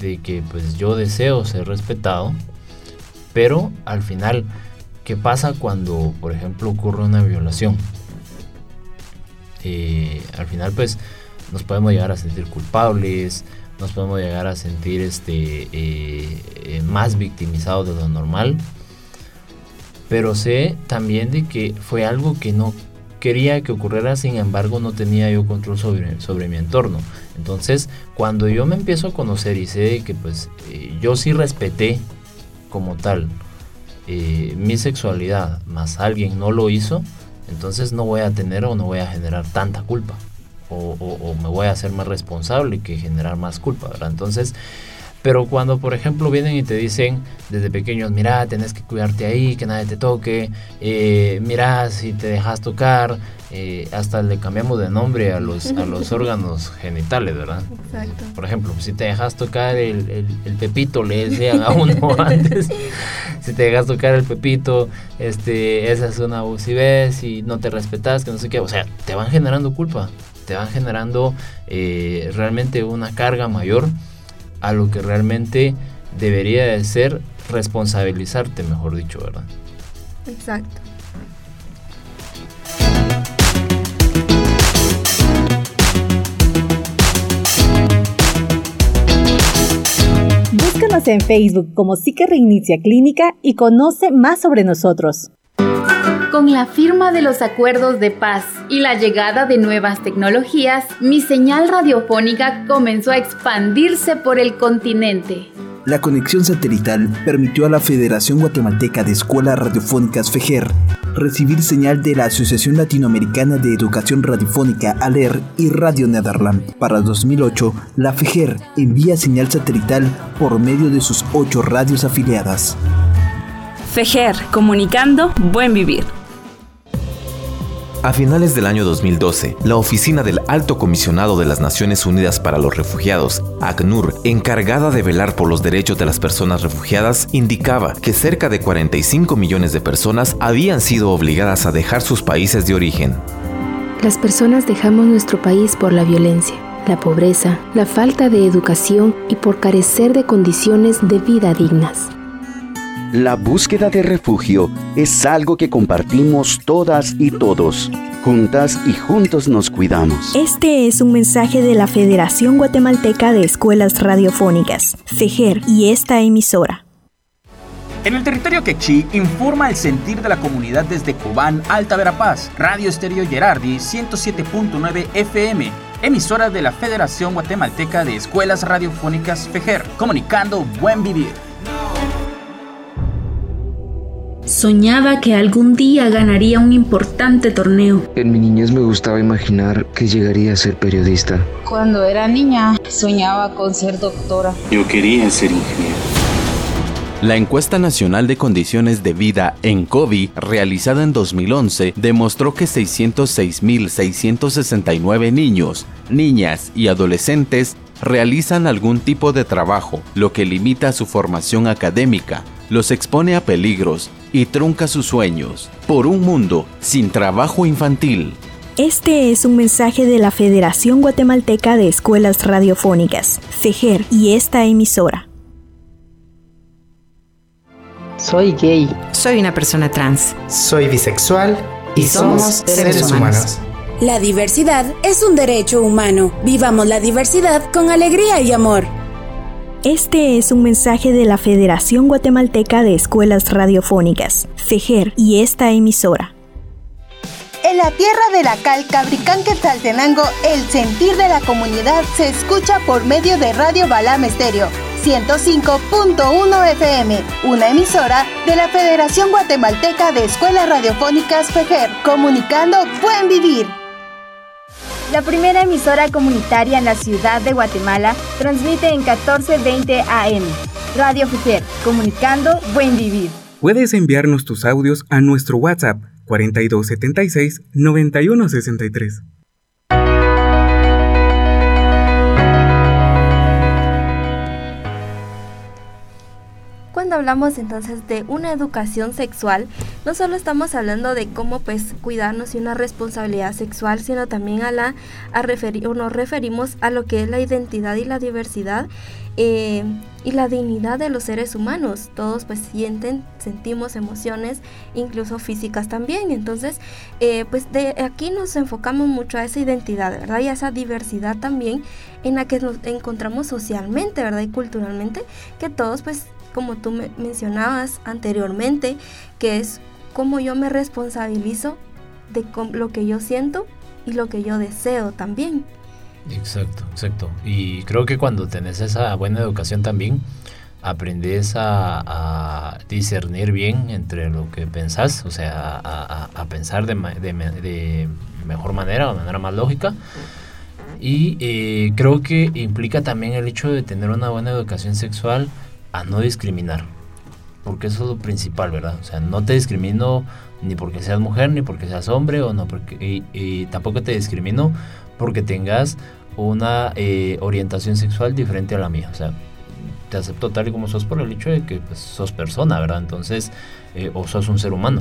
de que pues yo deseo ser respetado, pero al final, ¿qué pasa cuando por ejemplo ocurre una violación? Eh, al final pues nos podemos llegar a sentir culpables, nos podemos llegar a sentir este, eh, eh, más victimizados de lo normal. Pero sé también de que fue algo que no quería que ocurriera, sin embargo no tenía yo control sobre, sobre mi entorno. Entonces, cuando yo me empiezo a conocer y sé que pues eh, yo sí respeté como tal mi sexualidad, más alguien no lo hizo, entonces no voy a tener o no voy a generar tanta culpa o, me voy a hacer más responsable que generar más culpa, ¿verdad? Entonces, pero cuando, por ejemplo, vienen y te dicen desde pequeños, mira, tenés que cuidarte ahí, que nadie te toque, eh, mira, si te dejas tocar, eh, hasta le cambiamos de nombre a los, a los [LAUGHS] órganos genitales, ¿verdad? Exacto. Por ejemplo, si te dejas tocar el, el, pepito, le decían a uno [LAUGHS] antes, si te dejas tocar el pepito, este, esa es una abusividad, y no te respetas, que no sé qué, o sea, te van generando culpa te van generando eh, realmente una carga mayor a lo que realmente debería de ser responsabilizarte, mejor dicho, ¿verdad? Exacto. Búscanos en Facebook como Psique Reinicia Clínica y conoce más sobre nosotros. Con la firma de los acuerdos de paz y la llegada de nuevas tecnologías, mi señal radiofónica comenzó a expandirse por el continente. La conexión satelital permitió a la Federación Guatemalteca de Escuelas Radiofónicas FEGER recibir señal de la Asociación Latinoamericana de Educación Radiofónica ALER y Radio Nederland. Para 2008, la FEGER envía señal satelital por medio de sus ocho radios afiliadas. FEGER, comunicando buen vivir. A finales del año 2012, la Oficina del Alto Comisionado de las Naciones Unidas para los Refugiados, ACNUR, encargada de velar por los derechos de las personas refugiadas, indicaba que cerca de 45 millones de personas habían sido obligadas a dejar sus países de origen. Las personas dejamos nuestro país por la violencia, la pobreza, la falta de educación y por carecer de condiciones de vida dignas. La búsqueda de refugio es algo que compartimos todas y todos. Juntas y juntos nos cuidamos. Este es un mensaje de la Federación Guatemalteca de Escuelas Radiofónicas, FEGER, y esta emisora. En el territorio quechí informa el sentir de la comunidad desde Cobán, Alta Verapaz, Radio Estéreo Gerardi 107.9 FM, emisora de la Federación Guatemalteca de Escuelas Radiofónicas FEJER, comunicando Buen Vivir. Soñaba que algún día ganaría un importante torneo. En mi niñez me gustaba imaginar que llegaría a ser periodista. Cuando era niña soñaba con ser doctora. Yo quería ser ingeniero. La encuesta nacional de condiciones de vida en COVID, realizada en 2011, demostró que 606.669 niños, niñas y adolescentes realizan algún tipo de trabajo, lo que limita su formación académica, los expone a peligros y trunca sus sueños por un mundo sin trabajo infantil. Este es un mensaje de la Federación Guatemalteca de Escuelas Radiofónicas, FEJER, y esta emisora. Soy gay. Soy una persona trans. Soy bisexual y, somos, seres, humanos. La diversidad es un derecho humano. Vivamos la diversidad con alegría y amor. Este es un mensaje de la Federación Guatemalteca de Escuelas Radiofónicas, FEJER, y esta emisora. En la tierra de la cal Cabricán Quetzaltenango, el sentir de la comunidad se escucha por medio de Radio Balam Estéreo 105.1 FM, una emisora de la Federación Guatemalteca de Escuelas Radiofónicas FEJER, comunicando Buen Vivir. La primera emisora comunitaria en la ciudad de Guatemala transmite en 1420 AM. Radio FEJER, comunicando Buen Vivir. Puedes enviarnos tus audios a nuestro WhatsApp 4276 9163. Hablamos entonces de una educación sexual, no solo estamos hablando de cómo pues cuidarnos y una responsabilidad sexual, sino también a la a referir, nos referimos a lo que es la identidad y la diversidad eh, y la dignidad de los seres humanos. Todos pues sienten, sentimos emociones, incluso físicas también. Entonces, eh, pues de aquí nos enfocamos mucho a esa identidad, ¿verdad? Y a esa diversidad también en la que nos encontramos socialmente, ¿verdad? Y culturalmente, que todos pues como tú me mencionabas anteriormente, que es cómo yo me responsabilizo de lo que yo siento y lo que yo deseo también. Exacto, exacto. Y creo que cuando tenés esa buena educación también, aprendes a, discernir bien entre lo que pensás, o sea, a, pensar de, mejor manera, de manera más lógica. Y eh, creo que implica también el hecho de tener una buena educación sexual, a no discriminar. Porque eso es lo principal, ¿verdad? O sea, no te discrimino ni porque seas mujer, ni porque seas hombre, o no porque, y, tampoco te discrimino porque tengas una eh, orientación sexual diferente a la mía. O sea, te acepto tal y como sos por el hecho de que pues, sos persona, ¿verdad? Entonces, eh, o sos un ser humano.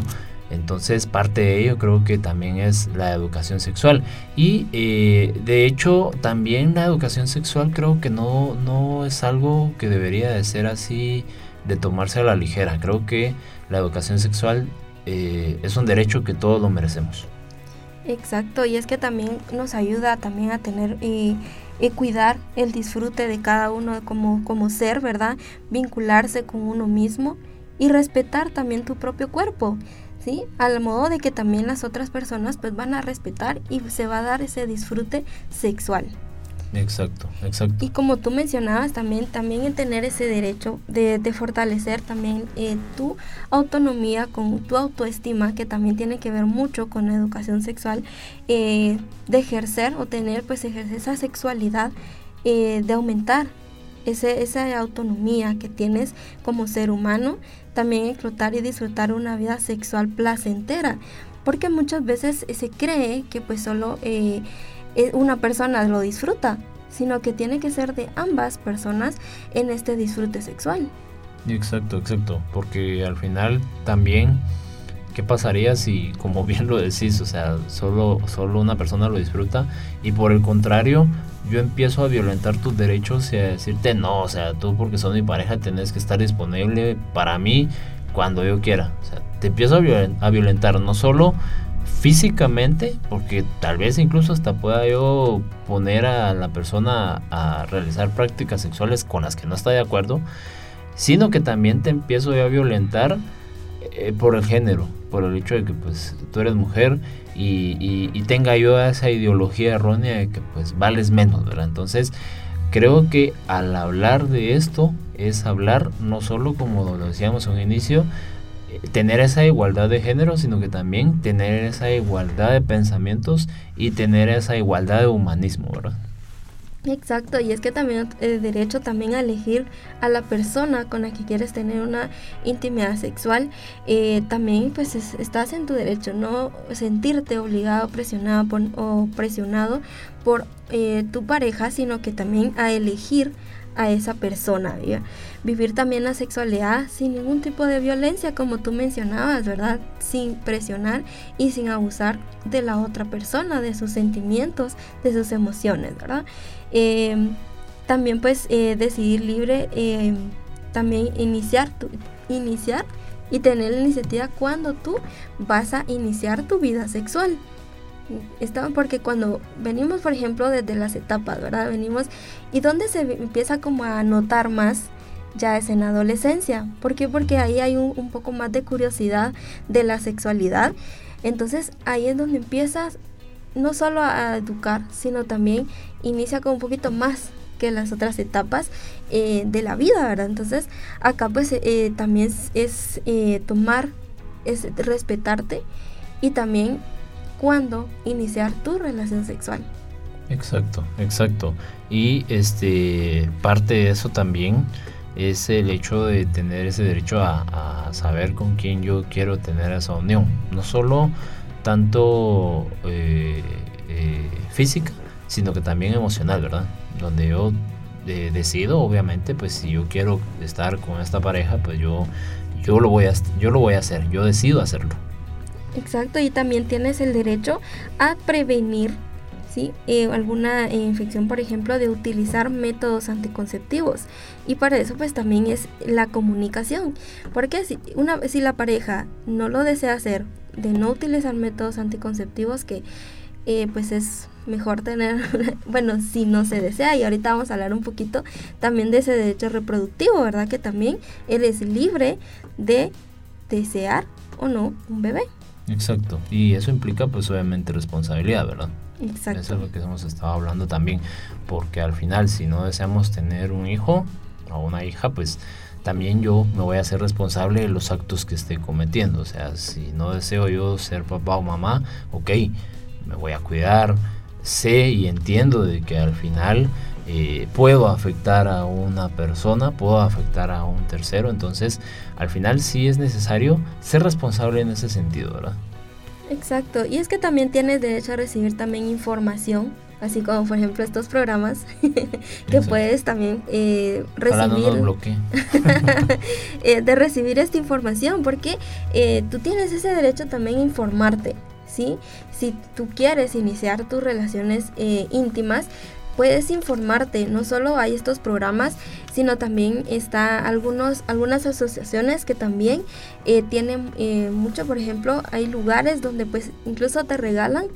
Entonces, parte de ello creo que también es la educación sexual. Y eh, de hecho, también la educación sexual creo que no, no es algo que debería de ser así, de tomarse a la ligera. Creo que la educación sexual eh, es un derecho que todos lo merecemos. Exacto, y es que también nos ayuda también a tener y, cuidar el disfrute de cada uno como, como ser, ¿verdad? Vincularse con uno mismo y respetar también tu propio cuerpo. ¿Sí? Al modo de que también las otras personas pues van a respetar y se va a dar ese disfrute sexual. Exacto, exacto. Y como tú mencionabas también, también en tener ese derecho de, fortalecer también eh, tu autonomía con tu autoestima, que también tiene que ver mucho con la educación sexual, eh, de ejercer o tener pues ejercer esa sexualidad, eh, de aumentar ese, esa autonomía que tienes como ser humano también explotar y disfrutar una vida sexual placentera, porque muchas veces se cree que pues solo eh, eh, una persona lo disfruta, sino que tiene que ser de ambas personas en este disfrute sexual. Exacto, exacto, porque al final también, ¿qué pasaría si, como bien lo decís, o sea, solo, solo una persona lo disfruta y por el contrario, yo empiezo a violentar tus derechos y a decirte no, o sea, tú porque son mi pareja tenés que estar disponible para mí cuando yo quiera. O sea, te empiezo a, violentar no solo físicamente, porque tal vez incluso hasta pueda yo poner a la persona a realizar prácticas sexuales con las que no está de acuerdo, sino que también te empiezo a violentar eh, por el género, por el hecho de que pues tú eres mujer y, y, tenga yo esa ideología errónea de que pues vales menos, ¿verdad? Entonces creo que al hablar de esto es hablar no solo como lo decíamos en un inicio, eh, tener esa igualdad de género, sino que también tener esa igualdad de pensamientos y tener esa igualdad de humanismo, ¿verdad? Exacto, y es que también el derecho también a elegir a la persona con la que quieres tener una intimidad sexual, eh, también pues estás en tu derecho, no sentirte obligado, presionado o presionado por eh, tu pareja, sino que también a elegir a esa persona, vivir también la sexualidad sin ningún tipo de violencia, como tú mencionabas, ¿verdad? Sin presionar y sin abusar de la otra persona, de sus sentimientos, de sus emociones, ¿verdad? Eh, también pues eh, decidir libre, eh, también iniciar, tu, iniciar y tener la iniciativa cuando tú vas a iniciar tu vida sexual. porque cuando venimos, por ejemplo, desde las etapas, ¿verdad? Venimos y donde se empieza como a notar más ya es en adolescencia. ¿Por qué? Porque ahí hay un, un poco más de curiosidad de la sexualidad. Entonces ahí es donde empiezas no solo a educar, sino también inicia con un poquito más que las otras etapas eh, de la vida, ¿verdad? Entonces, acá pues eh, también es, eh, tomar, es respetarte y también cuando iniciar tu relación sexual. Exacto, exacto. Y este parte de eso también es el hecho de tener ese derecho a, saber con quién yo quiero tener esa unión. No solo tanto eh, eh, física, sino que también emocional, ¿verdad? Donde yo eh, decido, obviamente, pues si yo quiero estar con esta pareja, pues yo, yo, lo voy a, yo lo voy a hacer, yo decido hacerlo. Exacto, y también tienes el derecho a prevenir ¿sí? alguna infección, por ejemplo, de utilizar métodos anticonceptivos. Y para eso pues también es la comunicación. Porque si, una, si la pareja no lo desea hacer de no utilizar métodos anticonceptivos que eh, pues es mejor tener, [LAUGHS] bueno, si no se desea, y ahorita vamos a hablar un poquito también de ese derecho reproductivo, ¿verdad? Que también él es libre de desear o no un bebé. Déjà y eso implica pues obviamente responsabilidad, ¿verdad? Exacto. Eso es lo que hemos estado hablando también, porque al final si no deseamos tener un hijo o una hija, pues también yo me voy a hacer responsable de los actos que esté cometiendo. O sea, si no deseo yo ser papá o mamá, ok, me voy a cuidar, sé y entiendo de que al final eh, puedo afectar a una persona, puedo afectar a un tercero, entonces al final sí es necesario ser responsable en ese sentido, ¿verdad? Exacto, y es que también tienes derecho a recibir también información así como por ejemplo estos programas [LAUGHS] que puedes también eh, recibir. [LAUGHS] eh, de recibir esta información porque eh, tú tienes ese derecho también a informarte ¿sí? si tú quieres iniciar tus relaciones íntimas puedes informarte. No solo hay estos programas sino también está algunos algunas asociaciones que también tienen mucho. Por ejemplo hay lugares donde pues incluso te regalan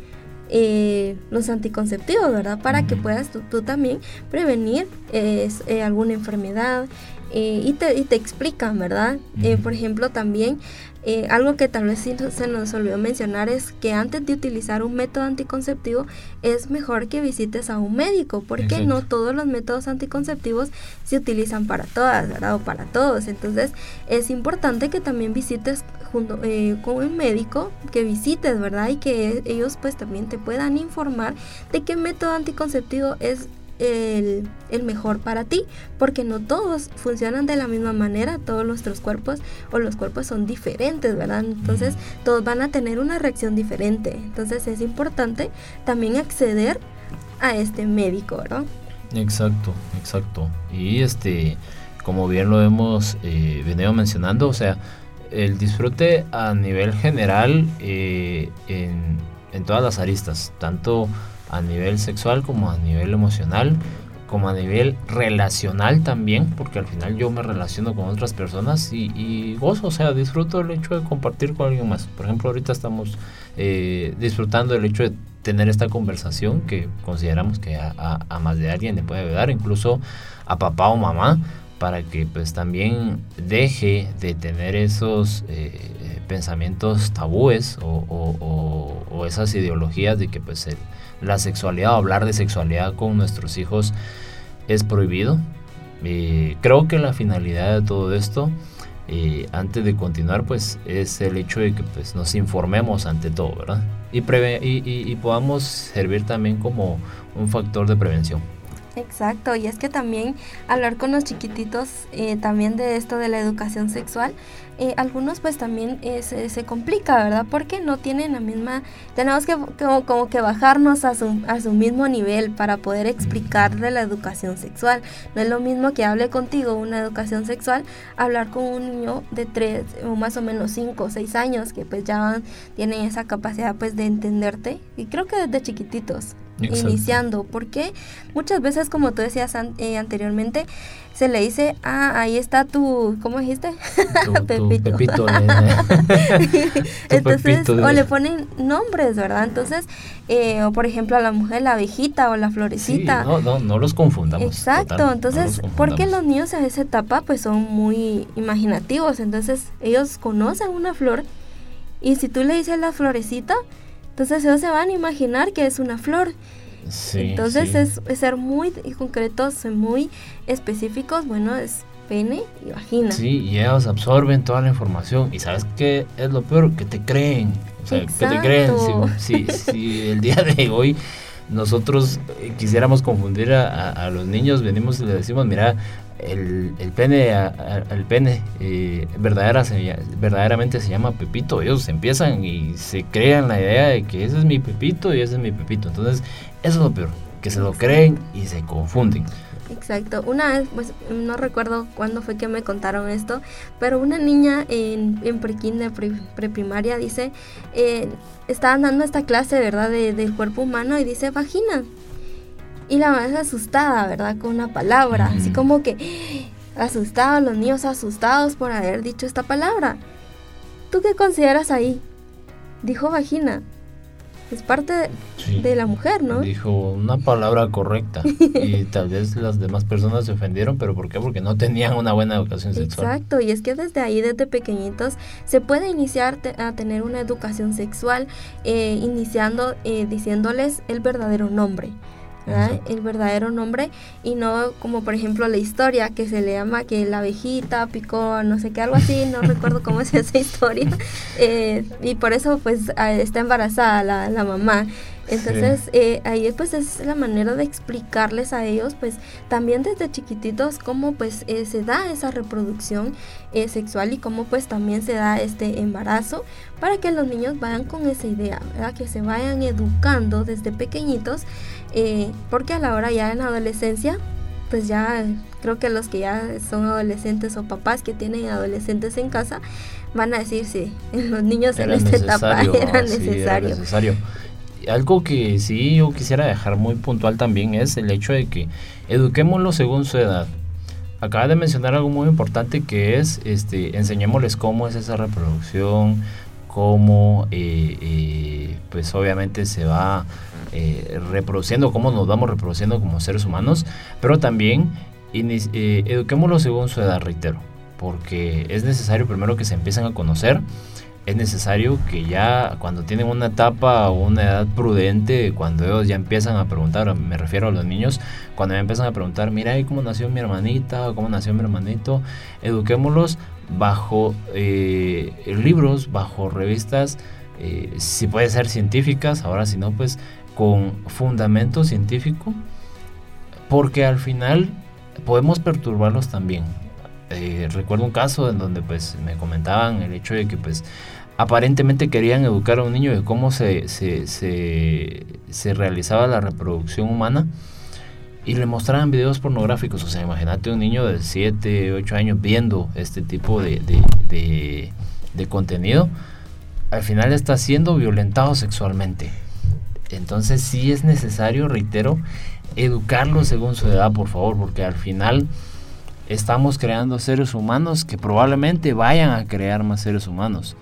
eh, los anticonceptivos, ¿verdad? Para que puedas tú, también prevenir eh, alguna enfermedad eh, y, te, y, te, explican, ¿verdad? por ejemplo, también eh, algo que tal vez se nos olvidó mencionar es que antes de utilizar un método anticonceptivo es mejor que visites a un médico, porque no todos los métodos anticonceptivos se utilizan para todas, ¿verdad? O para todos. Entonces es importante que también visites junto eh, con un médico, que visites, ¿verdad? Y que ellos pues también te puedan informar de qué método anticonceptivo es el, mejor para ti, porque no todos funcionan de la misma manera, todos nuestros cuerpos o los cuerpos son diferentes, ¿verdad? Entonces todos van a tener una reacción diferente, entonces es importante también acceder a este médico, ¿verdad? Exacto, exacto. Y este, como bien lo hemos eh, venido mencionando, o sea, el disfrute a nivel general eh, en, en todas las aristas, tanto a nivel sexual como a nivel emocional, como a nivel relacional también, porque al final yo me relaciono con otras personas y, gozo, o sea, disfruto el hecho de compartir con alguien más. Por ejemplo, ahorita estamos eh, disfrutando el hecho de tener esta conversación que consideramos que a, más de alguien le puede ayudar, incluso a papá o mamá, para que pues también deje de tener esos eh, pensamientos tabúes o, esas ideologías de que pues la sexualidad o hablar de sexualidad con nuestros hijos es prohibido. Creo que la finalidad de todo esto, antes de continuar, pues es el hecho de que pues, nos informemos ante todo, ¿verdad? Y, y, y podamos servir también como un factor de prevención. Exacto, y es que también hablar con los chiquititos eh, también de esto de la educación sexual, eh, algunos pues también eh, se, complica, ¿verdad? Porque no tienen la misma, tenemos que como, que bajarnos a su, a su mismo nivel para poder explicarle la educación sexual. No es lo mismo que hable contigo una educación sexual, hablar con un niño de 3 o más o menos 5 o 6 años que pues ya tienen esa capacidad pues de entenderte y creo que desde chiquititos iniciando, porque muchas veces, como tú decías eh, anteriormente, se le dice, ah, ahí está tu, ¿cómo dijiste? [LAUGHS] pepito. [LAUGHS] Entonces, o le ponen nombres, ¿verdad? Entonces, eh, o por ejemplo a la mujer la abejita o la florecita. no, no, no los confundamos. Exacto, entonces, porque los niños en esa etapa pues son muy imaginativos, entonces ellos conocen una flor y si tú le dices la florecita, entonces ellos se van a imaginar que es una flor. Entonces Es, ser muy concretos, muy específicos, bueno, es pene y vagina. Sí, y ellos absorben toda la información. Y sabes qué es lo peor, que te creen. O sea, que te creen. Si, si, [LAUGHS] el día de hoy nosotros eh, quisiéramos confundir a, a, los niños, venimos y les decimos, mira, el, el pene, el pene eh, verdadera, verdaderamente se llama Pepito. Ellos empiezan y se crean la idea de que ese es mi Pepito y ese es mi Pepito. Entonces, eso es lo peor, que se lo creen y se confunden. Exacto. Una vez, pues no recuerdo cuándo fue que me contaron esto, pero una niña en, en prekinder, preprimaria, dice, eh, estaban dando esta clase, ¿verdad?, de, del cuerpo humano y dice vagina. Y la mamá es asustada, ¿verdad? Con una palabra, así como que asustados, los niños asustados por haber dicho esta palabra. ¿Tú qué consideras ahí? Dijo vagina. Es parte de, la mujer, ¿no? Dijo una palabra correcta. [LAUGHS] y tal vez las demás personas se ofendieron, pero ¿por qué? Porque no tenían una buena educación sexual. Exacto, y es que desde ahí, desde pequeñitos, se puede iniciar a tener una educación sexual, eh, iniciando eh, diciéndoles el verdadero nombre el verdadero nombre y no como por ejemplo la historia que se le llama que la abejita picó no sé qué algo así no [LAUGHS] recuerdo cómo es esa historia. Eh, y por eso pues está embarazada la, la mamá. Entonces eh, ahí pues es la manera de explicarles a ellos pues también desde chiquititos cómo pues eh, se da esa reproducción sexual y cómo pues también se da este embarazo para que los niños vayan con esa idea, ¿verdad? que se vayan educando desde pequeñitos eh, porque a la hora ya en la adolescencia, pues ya creo que los que ya son adolescentes o papás que tienen adolescentes en casa van a decir sí, [LAUGHS] los niños en esta etapa [LAUGHS] era, necesario. era necesario. Algo que sí yo quisiera dejar muy puntual también es el hecho de que eduquémoslo según su edad. Acaba de mencionar algo muy importante que es este enseñémosles cómo es esa reproducción, cómo eh, eh, pues obviamente se va eh, reproduciendo, cómo nos vamos reproduciendo como seres humanos, pero también eh, eduquémoslo según su edad, reitero, porque es necesario primero que se empiecen a conocer, es necesario que ya cuando tienen una etapa o una edad prudente, cuando ellos ya empiezan a preguntar, me refiero a los niños, cuando ya empiezan a preguntar, mira, ¿cómo nació mi hermanita? ¿Cómo nació mi hermanito? Eduquémoslos bajo eh, libros, bajo revistas, eh, si puede ser científicas, ahora si no, pues con fundamento científico, porque al final podemos perturbarlos también. Eh, recuerdo un caso en donde pues me comentaban el hecho de que pues aparentemente querían educar a un niño de cómo se, se, se, realizaba la reproducción humana y le mostraban videos pornográficos. O sea, imagínate un niño de 7, 8 años viendo este tipo de, de, de contenido. Al final está siendo violentado sexualmente. Entonces sí es necesario, reitero, educarlo según su edad, por favor, porque al final estamos creando seres humanos que probablemente vayan a crear más seres humanos.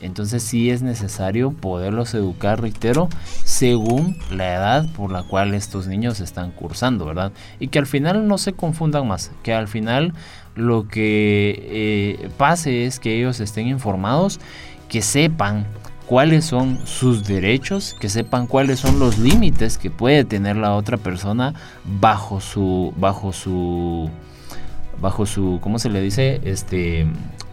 Entonces sí es necesario poderlos educar, reitero, según la edad por la cual estos niños están cursando, ¿verdad? Y que al final no se confundan más, que al final lo que eh, pase es que ellos estén informados, que sepan cuáles son sus derechos, que sepan cuáles son los límites que puede tener la otra persona bajo su bajo su bajo su ¿cómo se le dice? este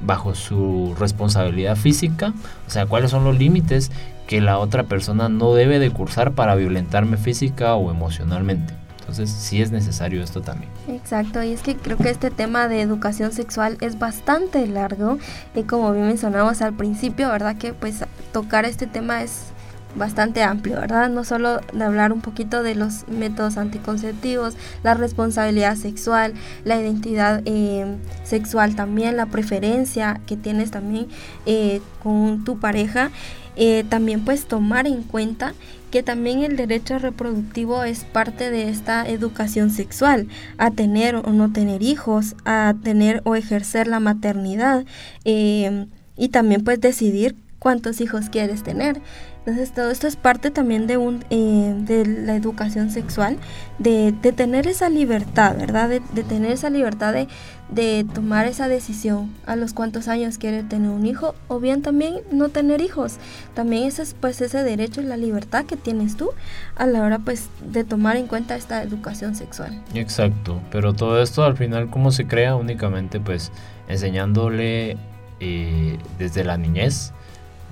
bajo su responsabilidad física, o sea, cuáles son los límites que la otra persona no debe de cursar para violentarme física o emocionalmente. Entonces sí es necesario esto también. Exacto, y es que creo que este tema de educación sexual es bastante largo y como bien mencionamos al principio, ¿verdad? Que pues tocar este tema es bastante amplio, ¿verdad? No solo de hablar un poquito de los métodos anticonceptivos, la responsabilidad sexual, la identidad eh, sexual también, la preferencia que tienes también eh, con tu pareja, eh, también pues tomar en cuenta que también el derecho reproductivo es parte de esta educación sexual, a tener o no tener hijos, a tener o ejercer la maternidad y también pues decidir cuántos hijos quieres tener. Entonces todo esto es parte también de, un, eh, de la educación sexual, de, tener esa libertad, ¿verdad? De, tener esa libertad de, de, tomar esa decisión a los cuántos años quiere tener un hijo o bien también no tener hijos. También ese es pues ese derecho y la libertad que tienes tú a la hora pues de tomar en cuenta esta educación sexual. Exacto, pero todo esto al final cómo se crea únicamente pues enseñándole eh, desde la niñez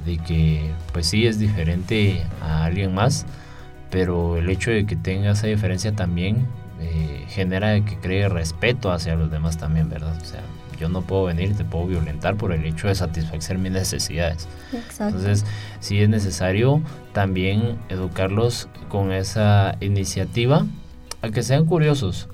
de que pues sí es diferente a alguien más, pero el hecho de que tenga esa diferencia también eh, genera que cree respeto hacia los demás también, ¿verdad? O sea, yo no puedo venir te puedo violentar por el hecho de satisfacer mis necesidades. Entonces, sí es necesario también educarlos con esa iniciativa a que sean curiosos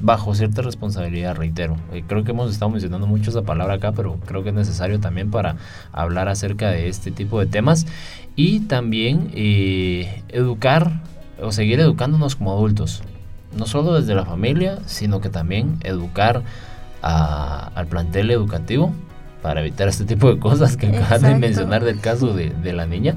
bajo cierta responsabilidad, reitero. Eh, creo que hemos estado mencionando mucho esa palabra acá, pero creo que es necesario también para hablar acerca de este tipo de temas. Y también eh, educar o seguir educándonos como adultos, no solo desde la familia, sino que también educar al plantel educativo para evitar este tipo de cosas que acabas de mencionar del caso de, de la niña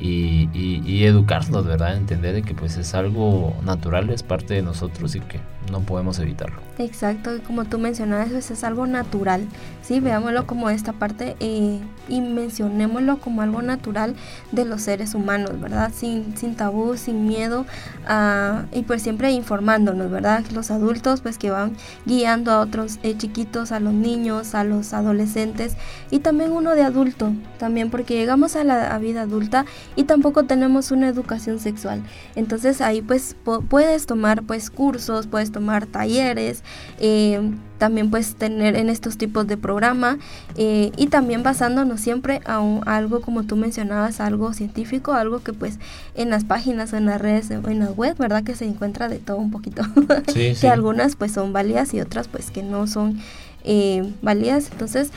y, y, educarnos, ¿verdad? Entender de que pues es algo natural, es parte de nosotros y que no podemos evitarlo. Exacto, como tú mencionabas, es algo natural, ¿sí? Veámoslo como esta parte eh, y mencionémoslo como algo natural de los seres humanos, ¿verdad? Sin, sin tabú, sin miedo uh, y pues siempre informándonos, ¿verdad? Los adultos pues que van guiando a otros eh, chiquitos, a los niños, a los adolescentes y también uno de adulto, también porque llegamos a la vida adulta y tampoco tenemos una educación sexual. Entonces ahí pues puedes tomar pues cursos, puedes tomar talleres, eh, también puedes tener en estos tipos de programa eh, y también basándonos siempre a, algo como tú mencionabas, algo científico, algo que pues en las páginas o en las redes o en la web, ¿verdad? Que se encuentra de todo un poquito. [LAUGHS] que algunas pues son válidas y otras pues que no son eh, válidas. Entonces,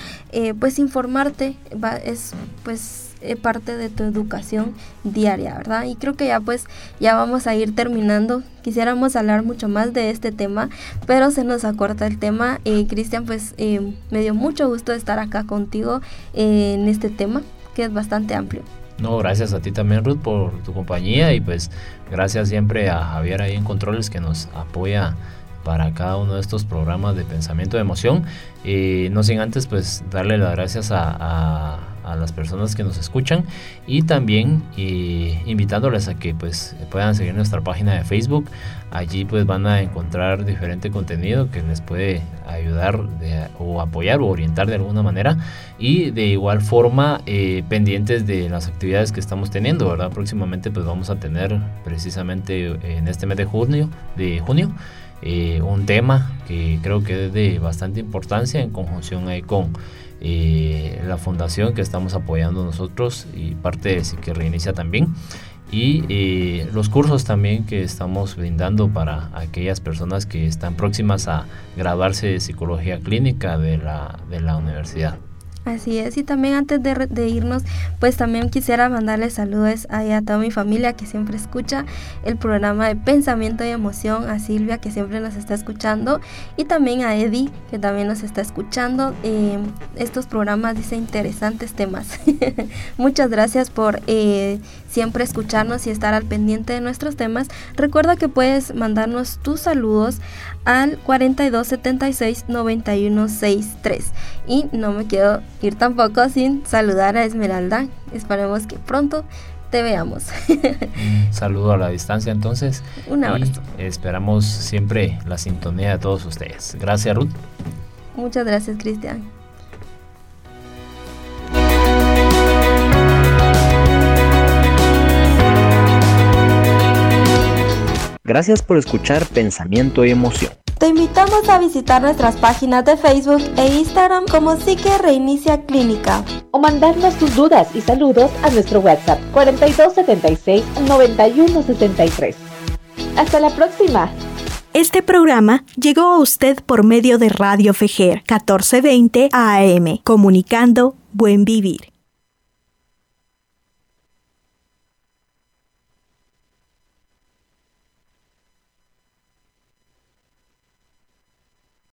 pues informarte va, es pues eh, parte de tu educación diaria, ¿verdad? Y creo que ya pues ya vamos a ir terminando. Quisiéramos hablar mucho más de este tema, pero se nos acorta el tema. Eh, Cristian, pues eh, me dio mucho gusto estar acá contigo en este tema, que es bastante amplio. No, gracias a ti también, Ruth, por tu compañía y pues gracias siempre a Javier ahí en Controles que nos apoya para cada uno de estos programas de pensamiento de emoción. no sin antes pues darle las gracias a las personas que nos escuchan y también eh, invitándoles a que pues puedan seguir nuestra página de Facebook. Allí pues van a encontrar diferente contenido que les puede ayudar o apoyar o orientar de alguna manera y de igual forma eh, pendientes de las actividades que estamos teniendo, ¿verdad? Próximamente pues vamos a tener precisamente en este mes de junio, de junio eh, un tema que creo que es de bastante importancia en conjunción ahí con eh, la fundación que estamos apoyando nosotros y parte de que reinicia también y eh, los cursos también que estamos brindando para aquellas personas que están próximas a graduarse de psicología clínica de la, de la universidad. Así es, y también antes de, irnos, pues también quisiera mandarles saludos a, toda mi familia que siempre escucha el programa de Pensamiento y Emoción, a Silvia que siempre nos está escuchando, y también a Eddie que también nos está escuchando. Eh, estos programas dice interesantes temas. [LAUGHS] Muchas gracias por eh, siempre escucharnos y estar al pendiente de nuestros temas. Recuerda que puedes mandarnos tus saludos al 4276 9163. Y no me quiero ir tampoco sin saludar a Esmeralda. Esperemos que pronto te veamos. [LAUGHS] Un saludo a la distancia entonces. Un abrazo. esperamos siempre la sintonía de todos ustedes. Gracias Ruth. Muchas gracias Cristian. Gracias por escuchar Pensamiento y Emoción. Te invitamos a visitar nuestras páginas de Facebook e Instagram como Psique Reinicia Clínica. O mandarnos tus dudas y saludos a nuestro WhatsApp 4276 9163. Hasta la próxima. Este programa llegó a usted por medio de Radio Fejer 1420 AM, comunicando Buen Vivir.